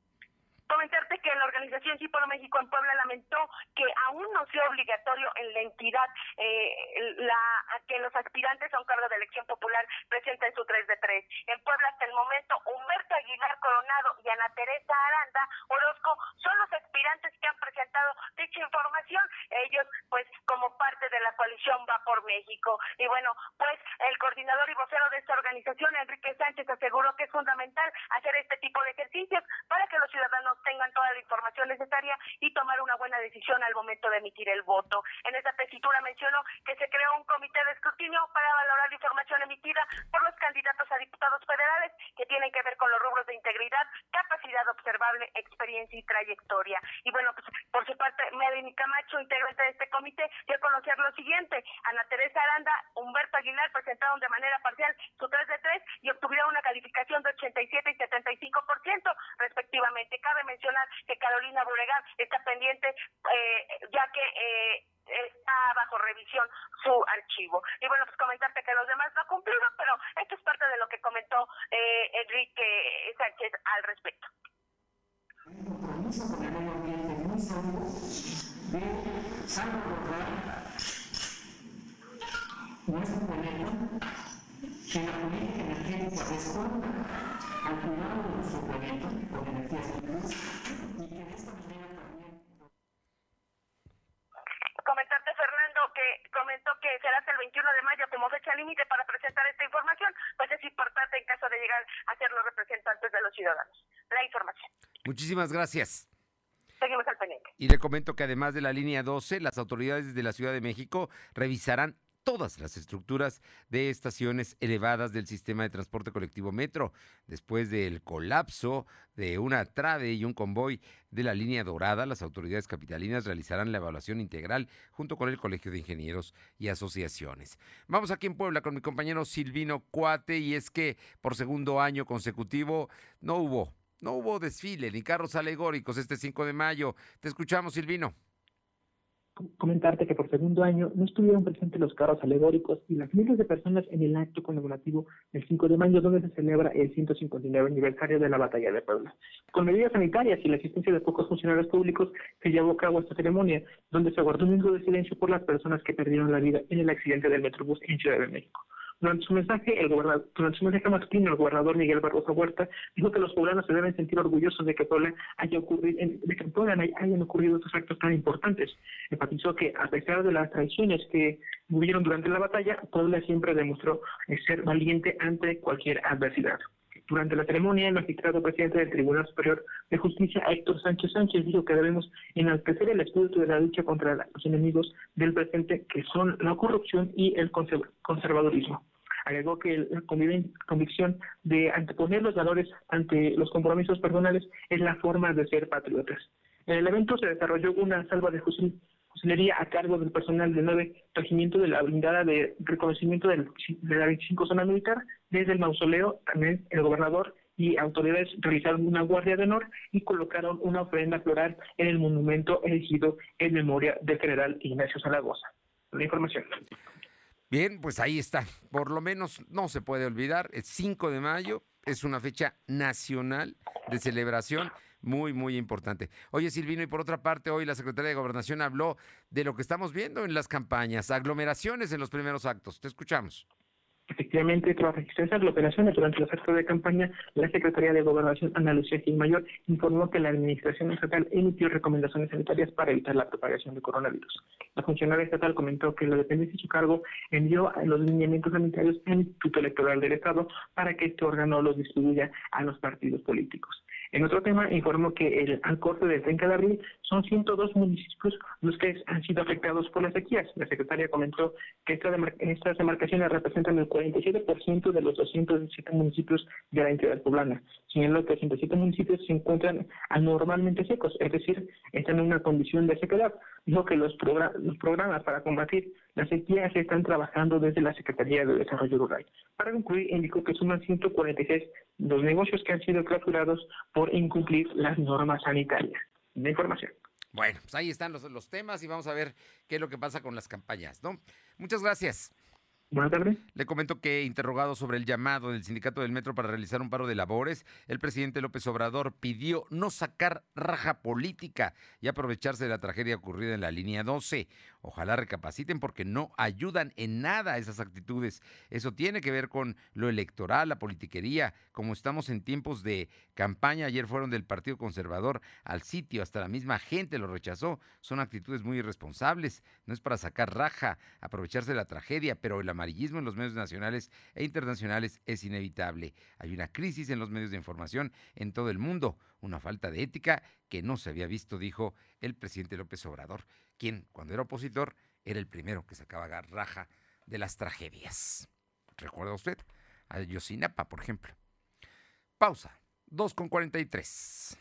Comentarte que la organización Sí por México en Puebla lamentó que aún no sea obligatorio en la entidad eh, la, que los aspirantes a un cargo de elección popular presenten su 3 de 3. En Puebla hasta el momento Humberto Aguilar Coronado y Ana Teresa Aranda Orozco son los aspirantes que han presentado dicha información. Ellos pues como parte de la coalición Va por México. Y bueno, pues el coordinador y vocero de esta organización, Enrique Sánchez, aseguró que es fundamental hacer este tipo de ejercicios para que los ciudadanos tengan toda la información necesaria y tomar una buena decisión al momento de emitir el voto. En esta tesitura mencionó que se creó un comité de escrutinio para valorar la información emitida por los candidatos a diputados federales que tienen que ver con los rubros de integridad, capacidad observable, experiencia y trayectoria. Y bueno, pues por su parte, Melanie Camacho, integrante de este comité, dio a conocer lo siguiente. Ana Teresa Aranda, Humberto Aguilar presentaron de manera parcial su 3 de 3 y obtuvieron una calificación de 87 y 75% respectivamente. Cabe mencionar que Carolina Buregar está pendiente eh, ya que eh, está bajo revisión su archivo. Y bueno, pues comentarte que los demás no cumplieron, pero esto es parte de lo que comentó eh, Enrique Sánchez al respecto. nuestro planeta que la política energética responda al cuidado de nuestro planeta con energías limpias y que de esta manera también comentarte, Fernando, que comentó que será hasta el 21 de mayo como fecha límite para presentar esta información, pues es importante en caso de llegar a ser los representantes de los ciudadanos. La información. Muchísimas gracias. Seguimos al pendiente. Y le comento que además de la línea 12, las autoridades de la Ciudad de México revisarán todas las estructuras de estaciones elevadas del sistema de transporte colectivo Metro, después del colapso de una trave y un convoy de la línea dorada, las autoridades capitalinas realizarán la evaluación integral junto con el Colegio de Ingenieros y asociaciones. Vamos aquí en Puebla con mi compañero Silvino Cuate y es que por segundo año consecutivo no hubo, no hubo desfile ni carros alegóricos este 5 de mayo. Te escuchamos, Silvino comentarte que por segundo año no estuvieron presentes los carros alegóricos y las miles de personas en el acto conmemorativo del 5 de mayo, donde se celebra el 159 aniversario de la Batalla de Puebla. Con medidas sanitarias y la asistencia de pocos funcionarios públicos, se llevó a cabo esta ceremonia, donde se guardó un minuto de silencio por las personas que perdieron la vida en el accidente del Metrobús en Ciudad de México. Durante su mensaje, el gobernador, durante su mensaje matutino, el gobernador Miguel Barbosa Huerta dijo que los poblanos se deben sentir orgullosos de que Puebla haya ocurrido, de que Puebla hayan ocurrido estos actos tan importantes. Enfatizó que a pesar de las traiciones que hubieron durante la batalla, Puebla siempre demostró ser valiente ante cualquier adversidad. Durante la ceremonia, el magistrado presidente del Tribunal Superior de Justicia, Héctor Sánchez Sánchez, dijo que debemos enaltecer el espíritu de la lucha contra los enemigos del presente, que son la corrupción y el conservadurismo. Agregó que la convicción de anteponer los valores ante los compromisos personales es la forma de ser patriotas. En el evento se desarrolló una salva de fusil fusilería a cargo del personal del 9 Regimiento de la Blindada de Reconocimiento de la 25 Zona Militar. Desde el mausoleo, también el gobernador y autoridades realizaron una guardia de honor y colocaron una ofrenda floral en el monumento erigido en memoria del general Ignacio Zaragoza. La información. Bien, pues ahí está. Por lo menos no se puede olvidar, es 5 de mayo, es una fecha nacional de celebración muy, muy importante. Oye, Silvino, y por otra parte, hoy la Secretaría de Gobernación habló de lo que estamos viendo en las campañas, aglomeraciones en los primeros actos. Te escuchamos. Efectivamente, tras registrar aglomeraciones durante los actos de campaña, la Secretaría de Gobernación, Ana Lucía Mayor, informó que la Administración Estatal emitió recomendaciones sanitarias para evitar la propagación de coronavirus. La funcionaria estatal comentó que la dependencia de su cargo envió los lineamientos sanitarios al Instituto Electoral del Estado para que este órgano los distribuya a los partidos políticos. En otro tema, informó que el, al corte del 30 de abril son 102 municipios los que han sido afectados por las sequías. La secretaria comentó que estas demarcaciones representan el 47% de los 217 municipios de la entidad poblana. Señaló que 107 municipios se encuentran anormalmente secos, es decir, están en una condición de sequedad. Dijo que los, los programas para combatir la sequía se están trabajando desde la Secretaría de Desarrollo Rural. Para concluir, indicó que suman 146 los negocios que han sido clausurados por incumplir las normas sanitarias. De información. Bueno, pues ahí están los, los temas y vamos a ver qué es lo que pasa con las campañas, ¿no? Muchas gracias. Buenas tardes. Le comento que, interrogado sobre el llamado del sindicato del metro para realizar un paro de labores, el presidente López Obrador pidió no sacar raja política y aprovecharse de la tragedia ocurrida en la línea 12. Ojalá recapaciten porque no ayudan en nada esas actitudes. Eso tiene que ver con lo electoral, la politiquería. Como estamos en tiempos de campaña, ayer fueron del Partido Conservador al sitio, hasta la misma gente lo rechazó. Son actitudes muy irresponsables. No es para sacar raja, aprovecharse de la tragedia, pero el amarillismo en los medios nacionales e internacionales es inevitable. Hay una crisis en los medios de información en todo el mundo, una falta de ética que no se había visto, dijo el presidente López Obrador, quien cuando era opositor era el primero que sacaba raja de las tragedias. ¿Recuerda usted? A Yosinapa, por ejemplo. Pausa. 2 con 43.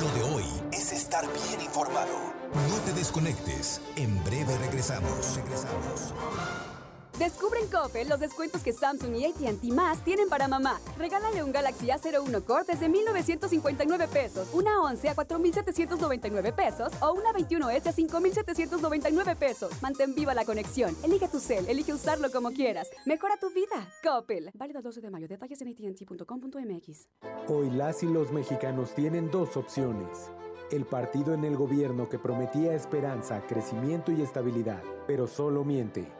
Lo de hoy es estar bien informado. No te desconectes. En breve regresamos. Regresamos. Descubre en Coppel los descuentos que Samsung y AT&T más tienen para mamá. Regálale un Galaxy A01 Core desde 1,959 pesos, una 11 a 4,799 pesos o una 21S a 5,799 pesos. Mantén viva la conexión. Elige tu cel, elige usarlo como quieras. Mejora tu vida. Coppel. Válido el 12 de mayo. Detalles en AT&T.com.mx. Hoy las y los mexicanos tienen dos opciones. El partido en el gobierno que prometía esperanza, crecimiento y estabilidad, pero solo miente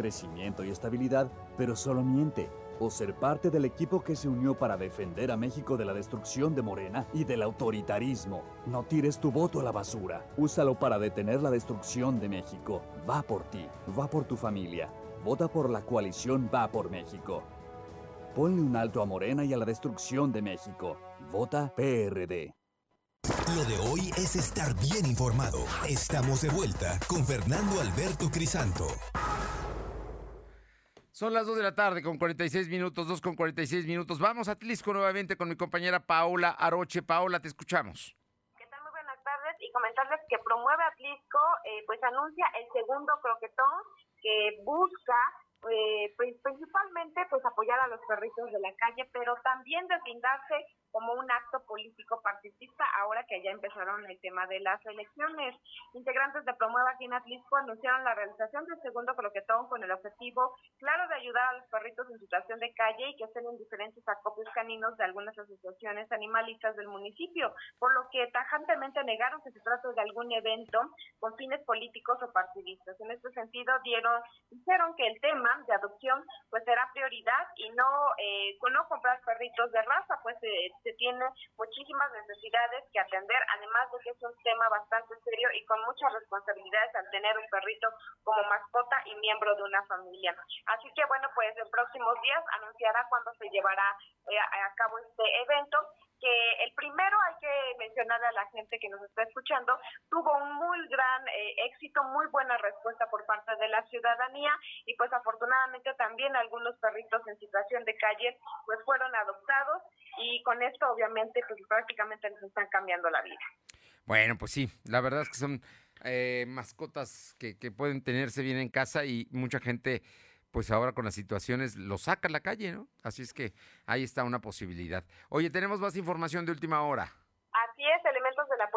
crecimiento y estabilidad, pero solo miente. O ser parte del equipo que se unió para defender a México de la destrucción de Morena y del autoritarismo. No tires tu voto a la basura. Úsalo para detener la destrucción de México. Va por ti, va por tu familia. Vota por la coalición Va por México. Ponle un alto a Morena y a la destrucción de México. Vota PRD. Lo de hoy es estar bien informado. Estamos de vuelta con Fernando Alberto Crisanto. Son las 2 de la tarde con 46 minutos, 2 con 46 minutos. Vamos a Tlisco nuevamente con mi compañera Paola Aroche. Paola, te escuchamos. ¿Qué tal? Muy buenas tardes y comentarles que promueve Atlisco, eh, pues anuncia el segundo croquetón que busca eh, pues, principalmente pues apoyar a los perritos de la calle, pero también deslindarse como un acto político partidista ahora que ya empezaron el tema de las elecciones. Integrantes de Promueva aquí en Atlisco anunciaron la realización del segundo croquetón con el objetivo claro de ayudar a los perritos en situación de calle y que estén en diferentes acopios caninos de algunas asociaciones animalistas del municipio, por lo que tajantemente negaron que se trata de algún evento con fines políticos o partidistas. En este sentido dieron dijeron que el tema de adopción pues será prioridad y no eh, no comprar perritos de raza, pues eh, se tiene muchísimas necesidades que atender, además de que es un tema bastante serio y con muchas responsabilidades al tener un perrito como mascota y miembro de una familia. Así que bueno, pues en próximos días anunciará cuándo se llevará eh, a cabo este evento que el primero hay que mencionar a la gente que nos está escuchando, tuvo un muy gran eh, éxito, muy buena respuesta por parte de la ciudadanía y pues afortunadamente también algunos perritos en situación de calle pues fueron adoptados y con esto obviamente pues prácticamente les están cambiando la vida. Bueno, pues sí, la verdad es que son eh, mascotas que, que pueden tenerse bien en casa y mucha gente pues ahora con las situaciones lo saca a la calle, ¿no? Así es que ahí está una posibilidad. Oye, tenemos más información de última hora. Así es, la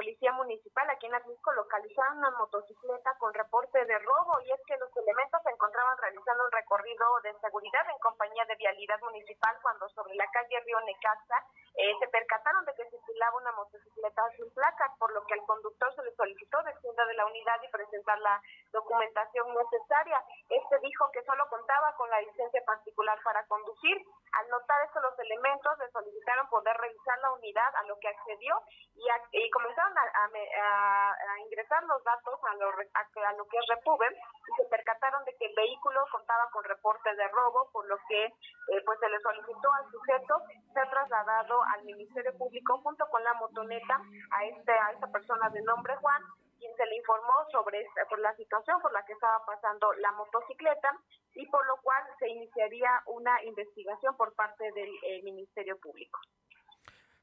Policía Municipal aquí en Atlisco localizaron una motocicleta con reporte de robo y es que los elementos se encontraban realizando un recorrido de seguridad en compañía de Vialidad Municipal cuando sobre la calle Río Necaxa eh, se percataron de que circulaba una motocicleta sin placas, por lo que al conductor se le solicitó descienda de la unidad y presentar la documentación necesaria. Este dijo que solo contaba con la licencia particular para conducir. Al notar esto, los elementos le solicitaron poder revisar la unidad, a lo que accedió y, comenzaron a, ingresar los datos a lo, a, lo que es Repube y se percataron de que el vehículo contaba con reporte de robo, por lo que eh, pues se le solicitó al sujeto ser trasladado al Ministerio Público junto con la motoneta a este a esta persona de nombre Juan quien se le informó sobre por la situación por la que estaba pasando la motocicleta y por lo cual se iniciaría una investigación por parte del eh, Ministerio Público.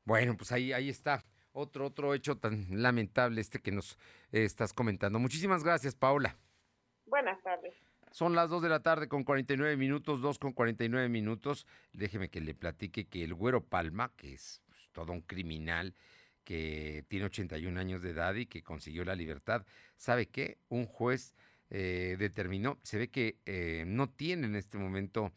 Bueno, pues ahí ahí está otro otro hecho tan lamentable este que nos eh, estás comentando. Muchísimas gracias, Paola. Buenas tardes. Son las 2 de la tarde con 49 minutos, 2 con 49 minutos. Déjeme que le platique que el Güero Palma, que es pues, todo un criminal que tiene 81 años de edad y que consiguió la libertad, ¿sabe qué? Un juez eh, determinó, se ve que eh, no tiene en este momento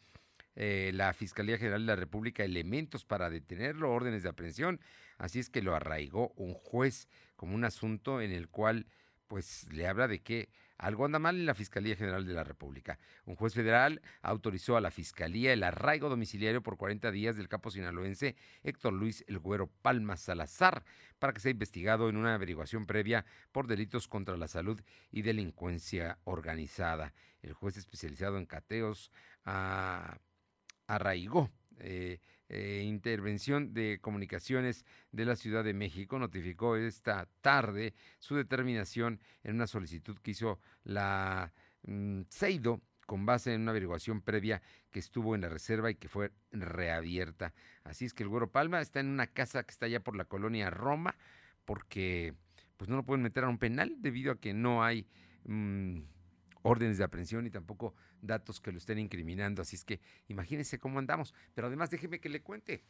eh, la Fiscalía General de la República elementos para detenerlo, órdenes de aprehensión, así es que lo arraigó un juez como un asunto en el cual pues le habla de que algo anda mal en la Fiscalía General de la República. Un juez federal autorizó a la Fiscalía el arraigo domiciliario por 40 días del capo sinaloense Héctor Luis El Güero Palma Salazar para que sea investigado en una averiguación previa por delitos contra la salud y delincuencia organizada. El juez especializado en cateos ah, arraigó eh, eh, Intervención de Comunicaciones de la Ciudad de México notificó esta tarde su determinación en una solicitud que hizo la mm, con base en una averiguación previa que estuvo en la reserva y que fue reabierta. Así es que el Güero Palma está en una casa que está allá por la colonia Roma porque pues no lo pueden meter a un penal debido a que no hay mm, órdenes de aprehensión y tampoco datos que lo estén incriminando. Así es que imagínense cómo andamos. Pero además déjeme que le cuente.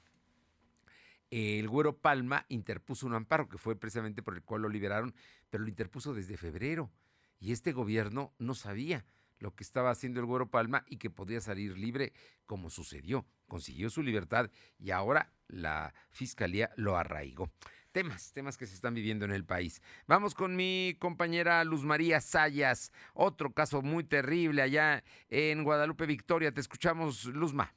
El Güero Palma interpuso un amparo que fue precisamente por el cual lo liberaron, pero lo interpuso desde febrero. Y este gobierno no sabía lo que estaba haciendo el Güero Palma y que podía salir libre, como sucedió. Consiguió su libertad y ahora la fiscalía lo arraigó. Temas, temas que se están viviendo en el país. Vamos con mi compañera Luz María Sayas, otro caso muy terrible allá en Guadalupe Victoria. Te escuchamos, Luzma.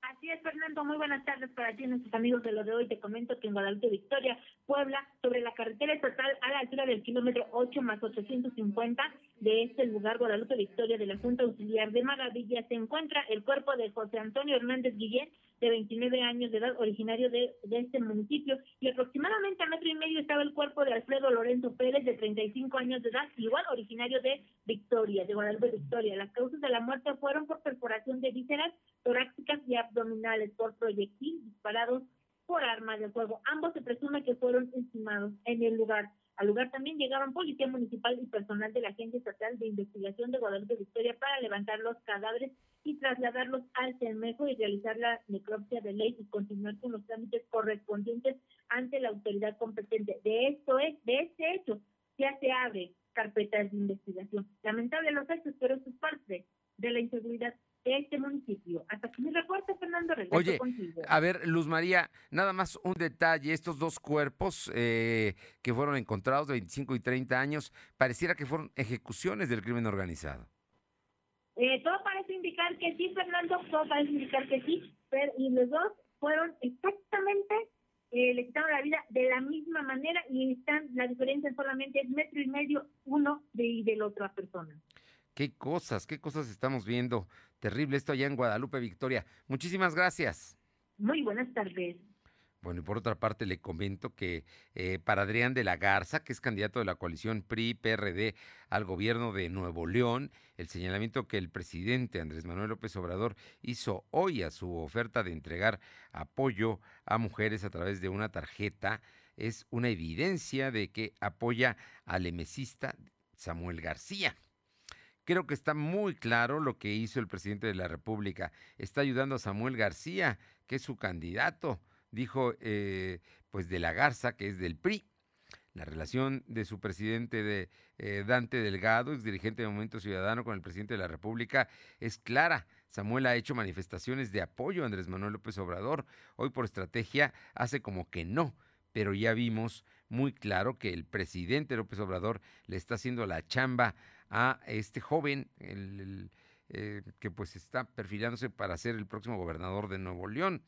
Así es, Fernando. Muy buenas tardes para ti, nuestros amigos de lo de hoy. Te comento que en Guadalupe Victoria, Puebla, sobre la carretera estatal a la altura del kilómetro 8 más 850 de este lugar, Guadalupe Victoria, de la Junta Auxiliar de Maravilla, se encuentra el cuerpo de José Antonio Hernández Guillén, de 29 años de edad, originario de, de este municipio, y aproximadamente a metro y medio estaba el cuerpo de Alfredo Lorenzo Pérez, de 35 años de edad, igual originario de Victoria, de Guadalupe Victoria. Las causas de la muerte fueron por perforación de vísceras torácicas y abdominales por proyectil disparados por armas de fuego. Ambos se presume que fueron estimados en el lugar. Al lugar también llegaron policía municipal y personal de la Agencia Estatal de Investigación de Guadalupe Victoria para levantar los cadáveres y trasladarlos al CEMEJO y realizar la necropsia de ley y continuar con los trámites correspondientes ante la autoridad competente. De esto es, de este hecho, ya se abre carpetas de investigación. Lamentable los hechos, pero eso es parte de la inseguridad de este municipio. Hasta que mi reporte, Fernando, regreso Oye, contigo. a ver, Luz María, nada más un detalle. Estos dos cuerpos eh, que fueron encontrados de 25 y 30 años, pareciera que fueron ejecuciones del crimen organizado. Eh, todo parece indicar que sí, Fernando, todo parece indicar que sí, pero y los dos fueron exactamente, eh, le quitaron la vida de la misma manera y están, la diferencia solamente es metro y medio uno de, y de la otra persona. Qué cosas, qué cosas estamos viendo. Terrible esto allá en Guadalupe, Victoria. Muchísimas gracias. Muy buenas tardes. Bueno, y por otra parte le comento que eh, para Adrián de la Garza, que es candidato de la coalición PRI-PRD al gobierno de Nuevo León, el señalamiento que el presidente Andrés Manuel López Obrador hizo hoy a su oferta de entregar apoyo a mujeres a través de una tarjeta es una evidencia de que apoya al emesista Samuel García. Creo que está muy claro lo que hizo el presidente de la República. Está ayudando a Samuel García, que es su candidato dijo eh, pues de la Garza, que es del PRI. La relación de su presidente de eh, Dante Delgado, ex dirigente de Movimiento Ciudadano, con el presidente de la República es clara. Samuel ha hecho manifestaciones de apoyo a Andrés Manuel López Obrador. Hoy por estrategia hace como que no, pero ya vimos muy claro que el presidente López Obrador le está haciendo la chamba a este joven, el, eh, que pues está perfilándose para ser el próximo gobernador de Nuevo León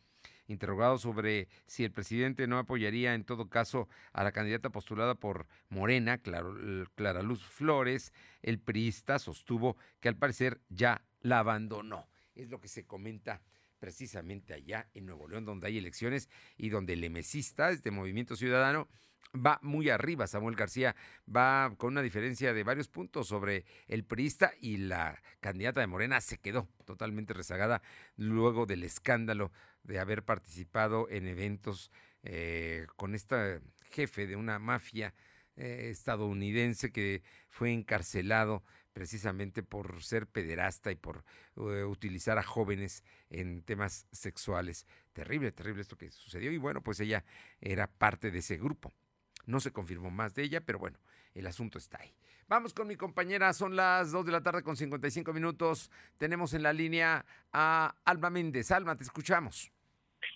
interrogado sobre si el presidente no apoyaría en todo caso a la candidata postulada por Morena, Clara Luz Flores, el priista sostuvo que al parecer ya la abandonó. Es lo que se comenta precisamente allá en Nuevo León, donde hay elecciones y donde el emesista, este movimiento ciudadano, va muy arriba. Samuel García va con una diferencia de varios puntos sobre el priista y la candidata de Morena se quedó totalmente rezagada luego del escándalo de haber participado en eventos eh, con este jefe de una mafia eh, estadounidense que fue encarcelado precisamente por ser pederasta y por uh, utilizar a jóvenes en temas sexuales. Terrible, terrible esto que sucedió. Y bueno, pues ella era parte de ese grupo. No se confirmó más de ella, pero bueno, el asunto está ahí. Vamos con mi compañera, son las 2 de la tarde con 55 minutos. Tenemos en la línea a Alma Méndez. Alma, te escuchamos.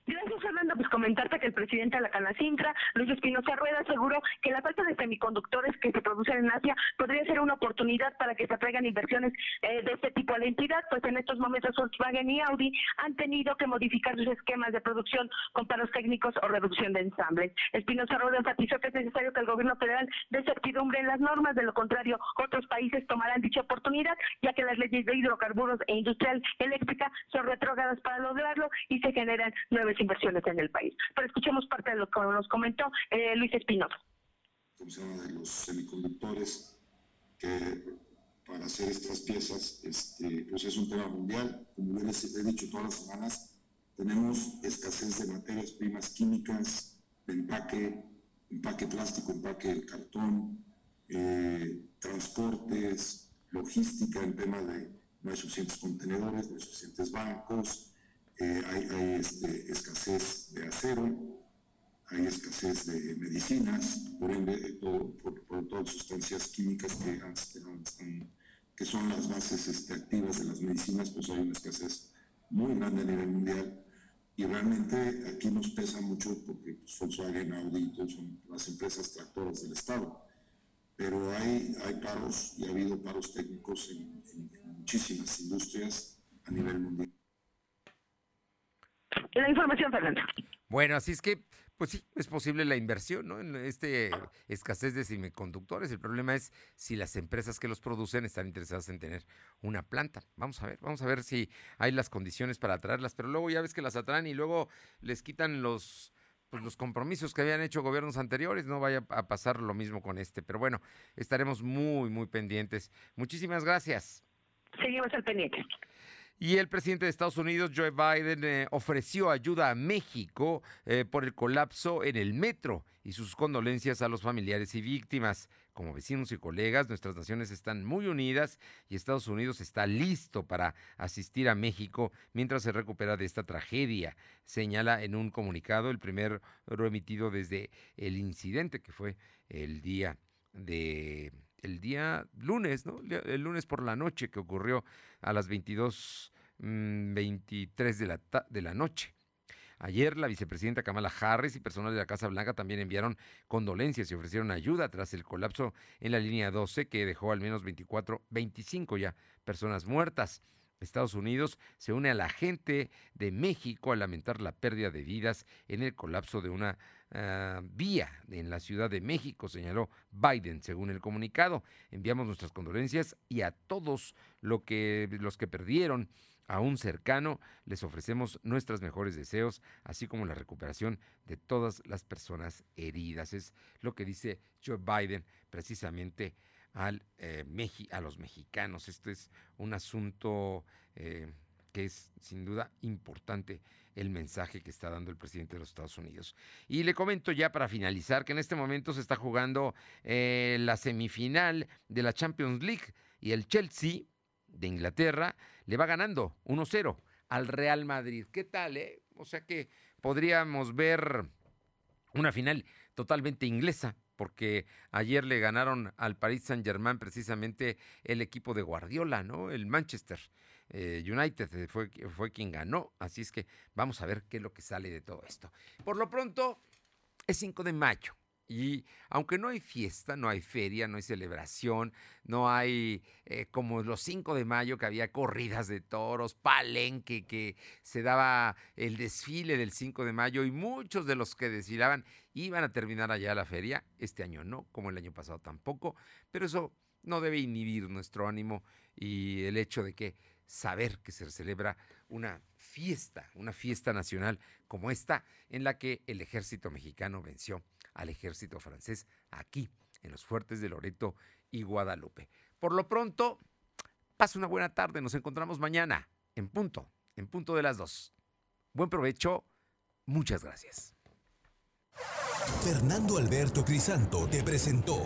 Gracias, Fernando. Pues comentarte que el presidente de la Canacintra, Luis Espinosa Rueda, aseguró que la falta de semiconductores que se producen en Asia podría ser una oportunidad para que se atraigan inversiones eh, de este tipo a la entidad, pues en estos momentos Volkswagen y Audi han tenido que modificar sus esquemas de producción con paros técnicos o reducción de ensambles. Espinosa Rueda enfatizó que es necesario que el gobierno federal dé certidumbre en las normas, de lo contrario, otros países tomarán dicha oportunidad, ya que las leyes de hidrocarburos e industrial eléctrica son retrógradas para lograrlo y se generan nuevas inversiones en el país. Pero escuchemos parte de lo que nos comentó eh, Luis Espinosa. Llama de los semiconductores, que para hacer estas piezas este, pues es un tema mundial. Como les he dicho todas las semanas, tenemos escasez de materias primas químicas, de empaque, empaque plástico, empaque cartón, eh, transportes, logística en tema de no hay suficientes contenedores, no hay suficientes bancos, eh, hay, este, escasez de acero, hay escasez de medicinas, por ende, todo, por, todas sustancias químicas que, son las bases este, activas de las medicinas, pues hay una escasez muy grande a nivel mundial. y realmente aquí nos pesa mucho porque pues, Volkswagen, Audi, son las empresas tractoras del Estado. Pero hay paros y ha habido paros técnicos en, muchísimas industrias a nivel mundial. La información, Fernando. Bueno, así es que pues sí, es posible la inversión, ¿no? En este escasez de semiconductores. El problema es si las empresas que los producen están interesadas en tener una planta. Vamos a ver, vamos a ver si hay las condiciones para atraerlas, pero luego ya ves que las atraen y luego les quitan los pues los compromisos que habían hecho gobiernos anteriores, no vaya a pasar lo mismo con este. Pero bueno, estaremos muy, muy pendientes. Muchísimas gracias. Seguimos al pendiente. Y el presidente de Estados Unidos, Joe Biden, eh, ofreció ayuda a México eh, por el colapso en el metro y sus condolencias a los familiares y víctimas. Como vecinos y colegas, nuestras naciones están muy unidas y Estados Unidos está listo para asistir a México mientras se recupera de esta tragedia, señala en un comunicado el primer emitido desde el incidente que fue el día de el día lunes, ¿no? El lunes por la noche que ocurrió a las 22, 23 mm, de la, de la noche. Ayer la vicepresidenta Kamala Harris y personal de la Casa Blanca también enviaron condolencias y ofrecieron ayuda tras el colapso en la línea 12 que dejó al menos 24, 25 ya personas muertas. Estados Unidos se une a la gente de México a lamentar la pérdida de vidas en el colapso de una ah, vía en la Ciudad de México, señaló Biden, según el comunicado. Enviamos nuestras condolencias y a todos lo que, los que perdieron a un cercano les ofrecemos nuestros mejores deseos, así como la recuperación de todas las personas heridas. Es lo que dice Joe Biden precisamente al, eh, a los mexicanos. Esto es un asunto eh, que es sin duda importante el mensaje que está dando el presidente de los Estados Unidos. Y le comento ya para finalizar que en este momento se está jugando eh, la semifinal de la Champions League y el Chelsea de Inglaterra le va ganando 1-0 al Real Madrid. ¿Qué tal, eh? O sea que podríamos ver una final totalmente inglesa porque ayer le ganaron al Paris Saint-Germain precisamente el equipo de Guardiola, ¿no? El Manchester eh, United eh, fue, fue quien ganó, así es que vamos a ver qué es lo que sale de todo esto. Por lo pronto, es 5 de mayo. Y aunque no hay fiesta, no hay feria, no hay celebración, no hay eh, como los 5 de mayo que había corridas de toros, palenque, que se daba el desfile del 5 de mayo y muchos de los que desfilaban iban a terminar allá la feria. Este año no, como el año pasado tampoco, pero eso no debe inhibir nuestro ánimo y el hecho de que saber que se celebra una fiesta, una fiesta nacional como esta, en la que el ejército mexicano venció al ejército francés aquí, en los fuertes de Loreto y Guadalupe. Por lo pronto, pase una buena tarde, nos encontramos mañana, en punto, en punto de las dos. Buen provecho, muchas gracias. Fernando Alberto Crisanto te presentó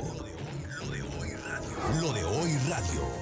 Lo de hoy radio. Lo de hoy radio.